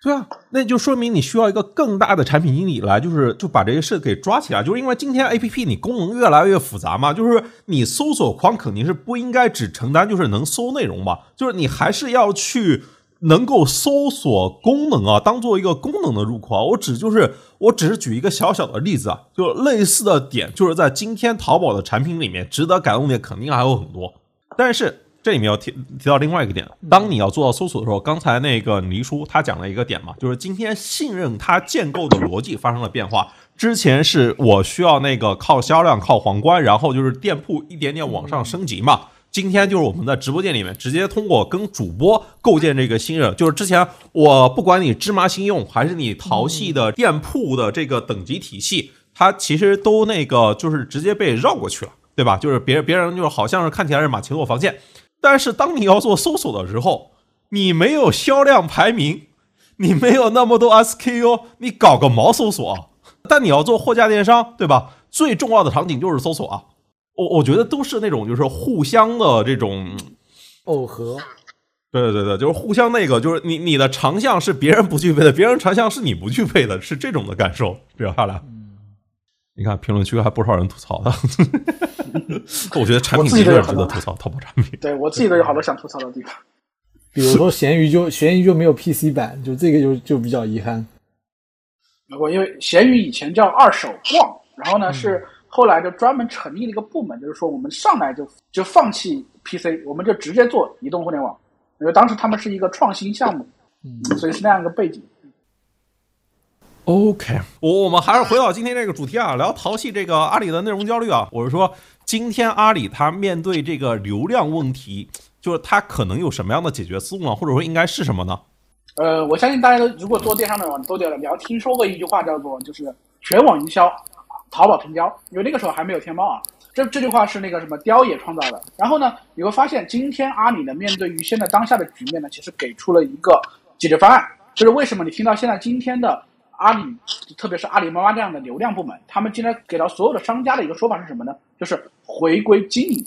对啊，那就说明你需要一个更大的产品经理来，就是就把这些事给抓起来。就是因为今天 A P P 你功能越来越复杂嘛，就是你搜索框肯定是不应该只承担就是能搜内容嘛，就是你还是要去能够搜索功能啊，当做一个功能的入口啊。我只就是我只是举一个小小的例子啊，就类似的点，就是在今天淘宝的产品里面，值得改动的肯定还有很多，但是。这里面要提提到另外一个点，当你要做到搜索的时候，刚才那个黎叔他讲了一个点嘛，就是今天信任它建构的逻辑发生了变化。之前是我需要那个靠销量、靠皇冠，然后就是店铺一点点往上升级嘛。今天就是我们在直播间里面直接通过跟主播构建这个信任，就是之前我不管你芝麻信用还是你淘系的店铺的这个等级体系，它其实都那个就是直接被绕过去了，对吧？就是别人别人就是好像是看起来是马前坐防线。但是当你要做搜索的时候，你没有销量排名，你没有那么多 SKU，你搞个毛搜索啊？但你要做货架电商，对吧？最重要的场景就是搜索啊！我我觉得都是那种就是互相的这种耦合。对对对对，就是互相那个，就是你你的长项是别人不具备的，别人长项是你不具备的，是这种的感受。聊下来，你看评论区还不少人吐槽的。[LAUGHS] 我觉得产品的确值得吐槽，淘宝产品。对我自己都有好多想吐槽的地方，[LAUGHS] 比如说闲鱼就闲鱼就没有 PC 版，就这个就就比较遗憾。我因为闲鱼以前叫二手逛，然后呢是后来就专门成立了一个部门，就是说我们上来就就放弃 PC，我们就直接做移动互联网。因为当时他们是一个创新项目，嗯，所以是那样一个背景。OK，我我们还是回到今天这个主题啊，聊淘系这个阿里的内容焦虑啊，我是说。今天阿里它面对这个流量问题，就是它可能有什么样的解决思路呢？或者说应该是什么呢？呃，我相信大家都如果做电商的话，都得你要听说过一句话叫做就是全网营销，淘宝成交。因为那个时候还没有天猫啊，这这句话是那个什么雕爷创造的。然后呢，你会发现今天阿里呢面对于现在当下的局面呢，其实给出了一个解决方案，就是为什么你听到现在今天的。阿里，特别是阿里妈妈这样的流量部门，他们今天给到所有的商家的一个说法是什么呢？就是回归经营，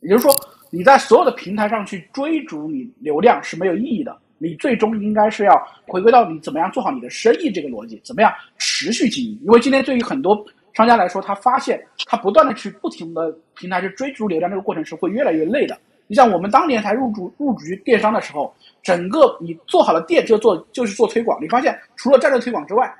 也就是说，你在所有的平台上去追逐你流量是没有意义的，你最终应该是要回归到你怎么样做好你的生意这个逻辑，怎么样持续经营。因为今天对于很多商家来说，他发现他不断的去不停的平台去追逐流量，这个过程是会越来越累的。你像我们当年才入驻入局电商的时候。整个你做好了店就做就是做推广，你发现除了战略推广之外，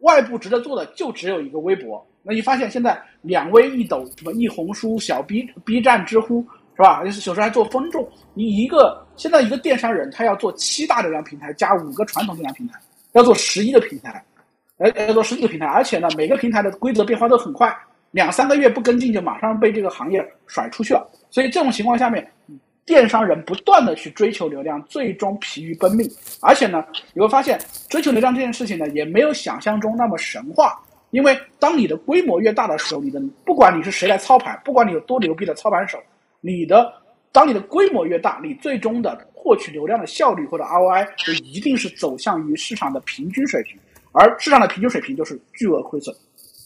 外部值得做的就只有一个微博。那你发现现在两微一抖什么一红书小 B B 站知乎是吧？有时候还做分众。你一个现在一个电商人，他要做七大流量平台加五个传统流量平台，要做十一个平台，哎要做十一个平台，而且呢每个平台的规则变化都很快，两三个月不跟进就马上被这个行业甩出去了。所以这种情况下面。电商人不断的去追求流量，最终疲于奔命。而且呢，你会发现追求流量这件事情呢，也没有想象中那么神话。因为当你的规模越大的时候，你的不管你是谁来操盘，不管你有多牛逼的操盘手，你的当你的规模越大，你最终的获取流量的效率或者 ROI 就一定是走向于市场的平均水平，而市场的平均水平就是巨额亏损。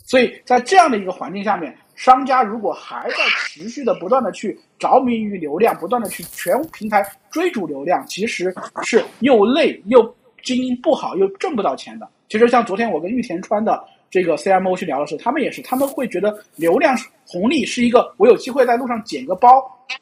所以在这样的一个环境下面。商家如果还在持续的不断的去着迷于流量，不断的去全平台追逐流量，其实是又累又经营不好又挣不到钱的。其实像昨天我跟玉田川的这个 CMO 去聊的时候，他们也是，他们会觉得流量红利是一个我有机会在路上捡个包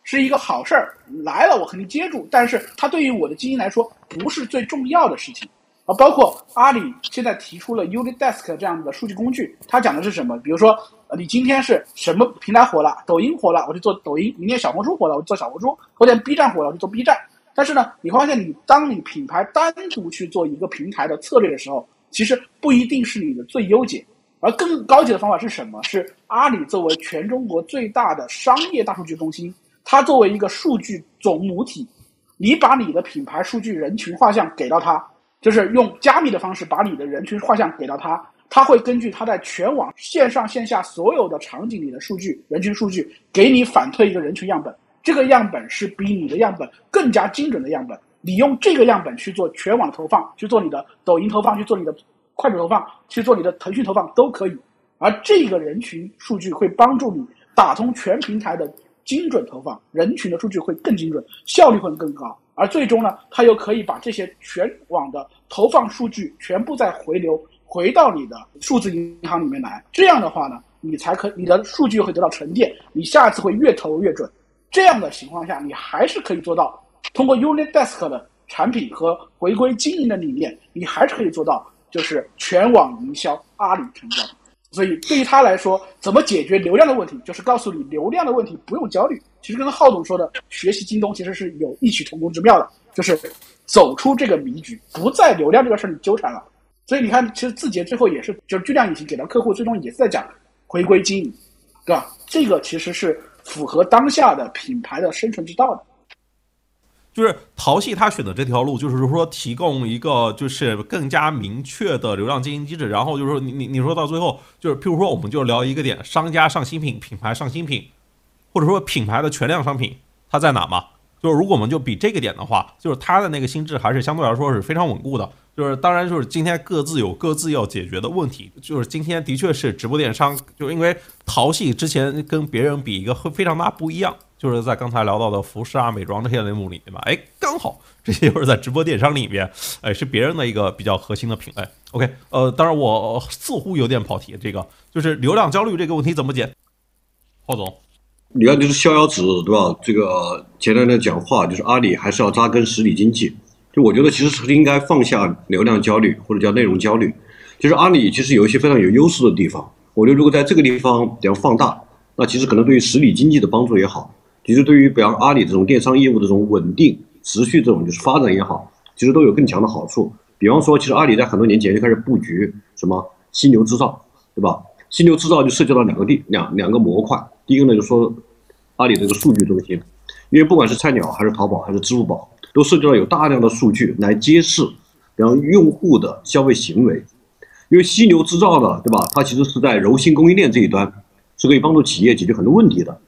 是一个好事儿，来了我肯定接住，但是它对于我的经营来说不是最重要的事情。啊，包括阿里现在提出了 Unidesk 这样的数据工具，它讲的是什么？比如说。呃，你今天是什么平台火了？抖音火了，我就做抖音；明天小红书火了，我就做小红书；后天 B 站火了，我就做 B 站。但是呢，你会发现，你当你品牌单独去做一个平台的策略的时候，其实不一定是你的最优解。而更高级的方法是什么？是阿里作为全中国最大的商业大数据中心，它作为一个数据总母体，你把你的品牌数据人群画像给到它，就是用加密的方式把你的人群画像给到他，他会根据他在全网线上线下所有的场景里的数据人群数据，给你反推一个人群样本。这个样本是比你的样本更加精准的样本。你用这个样本去做全网投放，去做你的抖音投放，去做你的。快手投放去做你的腾讯投放都可以，而这个人群数据会帮助你打通全平台的精准投放，人群的数据会更精准，效率会更高。而最终呢，它又可以把这些全网的投放数据全部再回流回到你的数字银行里面来。这样的话呢，你才可你的数据会得到沉淀，你下次会越投越准。这样的情况下，你还是可以做到通过 Unit Desk 的产品和回归经营的理念，你还是可以做到。就是全网营销，阿里成交。所以对于他来说，怎么解决流量的问题，就是告诉你流量的问题不用焦虑。其实跟浩总说的学习京东其实是有异曲同工之妙的，就是走出这个迷局，不在流量这个事儿里纠缠了。所以你看，其实字节最后也是，就是巨量引擎给到客户，最终也是在讲回归经营，对吧？这个其实是符合当下的品牌的生存之道的。就是淘系他选的这条路，就是说提供一个就是更加明确的流量经营机制。然后就是说，你你你说到最后，就是譬如说，我们就聊一个点：商家上新品，品牌上新品，或者说品牌的全量商品，它在哪嘛？就是如果我们就比这个点的话，就是它的那个心智还是相对来说是非常稳固的。就是当然就是今天各自有各自要解决的问题。就是今天的确是直播电商，就因为淘系之前跟别人比一个会非常大不一样。就是在刚才聊到的服饰啊、美妆这些类目里面吧，哎，刚好这些又是在直播电商里面，哎，是别人的一个比较核心的品类。OK，呃，当然我似乎有点跑题，这个就是流量焦虑这个问题怎么解？霍总，你看就是逍遥子对吧？这个前两天讲话就是阿里还是要扎根实体经济，就我觉得其实是应该放下流量焦虑或者叫内容焦虑。就是阿里其实有一些非常有优势的地方，我觉得如果在这个地方比较放大，那其实可能对于实体经济的帮助也好。其实对于比方阿里这种电商业务的这种稳定、持续这种就是发展也好，其实都有更强的好处。比方说，其实阿里在很多年前就开始布局什么犀牛制造，对吧？犀牛制造就涉及到两个地两两个模块。第一个呢，就说阿里这个数据中心，因为不管是菜鸟还是淘宝还是支付宝，都涉及到有大量的数据来揭示，然后用户的消费行为。因为犀牛制造的，对吧？它其实是在柔性供应链这一端，是可以帮助企业解决很多问题的。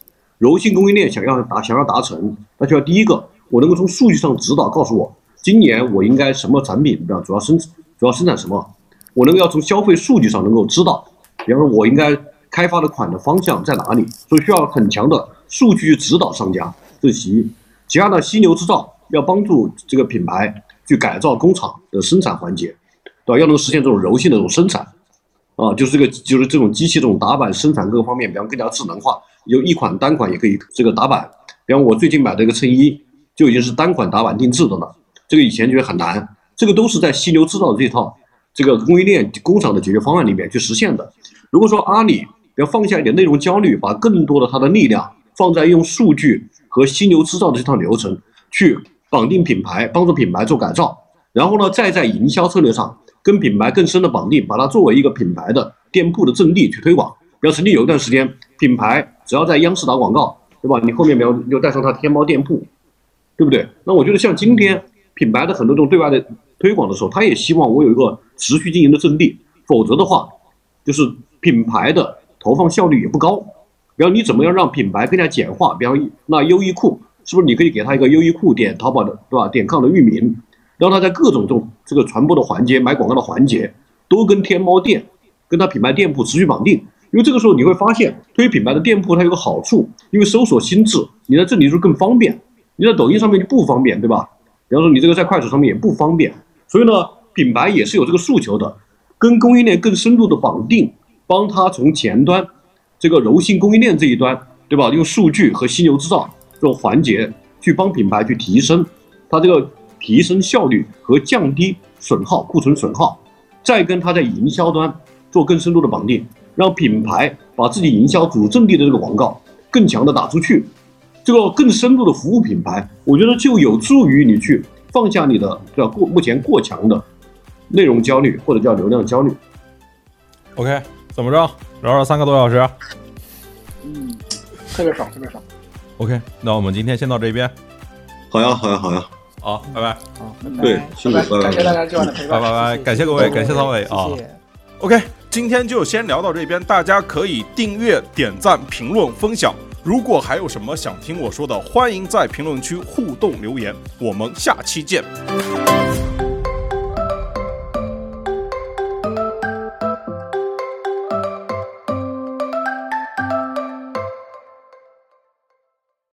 柔性供应链想要达想要达成，那就要第一个，我能够从数据上指导，告诉我今年我应该什么产品，比方主要生主要生产什么，我能够要从消费数据上能够知道，比方说我应该开发的款的方向在哪里，所以需要很强的数据指导商家，这是其一。其二呢，犀牛制造要帮助这个品牌去改造工厂的生产环节，对吧？要能实现这种柔性的这种生产，啊，就是这个就是这种机器这种打板生产各个方面，比方更加智能化。有一款单款也可以这个打版，比方我最近买的一个衬衣就已经是单款打版定制的了，这个以前觉得很难，这个都是在犀牛制造的这套这个供应链工厂的解决方案里面去实现的。如果说阿里要放下一点内容焦虑，把更多的它的力量放在用数据和犀牛制造的这套流程去绑定品牌，帮助品牌做改造，然后呢再在营销策略上跟品牌更深的绑定，把它作为一个品牌的店铺的阵地去推广。比方曾经有一段时间品牌。只要在央视打广告，对吧？你后面没有就带上它天猫店铺，对不对？那我觉得像今天品牌的很多这种对外的推广的时候，他也希望我有一个持续经营的阵地，否则的话，就是品牌的投放效率也不高。比方你怎么样让品牌更加简化？比方那优衣库是不是你可以给他一个优衣库点淘宝的，对吧？点 com 的域名，让他在各种这种这个传播的环节、买广告的环节，都跟天猫店、跟他品牌店铺持续绑定。因为这个时候你会发现，推品牌的店铺它有个好处，因为搜索心智，你在这里就更方便，你在抖音上面就不方便，对吧？比方说你这个在快手上面也不方便，所以呢，品牌也是有这个诉求的，跟供应链更深度的绑定，帮他从前端这个柔性供应链这一端，对吧？用数据和犀牛制造这种环节去帮品牌去提升它这个提升效率和降低损耗库存损耗，再跟它在营销端做更深度的绑定。让品牌把自己营销主阵地的这个广告更强的打出去，这个更深度的服务品牌，我觉得就有助于你去放下你的叫过目前过强的内容焦虑或者叫流量焦虑。OK，怎么着？聊了三个多小时。嗯，特别爽，特别爽。OK，那我们今天先到这边。好呀，好呀，好呀。好，拜拜。好，对拜辛苦拜拜感谢大家今晚的陪伴。拜拜拜，感谢各位，感谢三位啊。谢谢 OK，今天就先聊到这边，大家可以订阅、点赞、评论、分享。如果还有什么想听我说的，欢迎在评论区互动留言。我们下期见。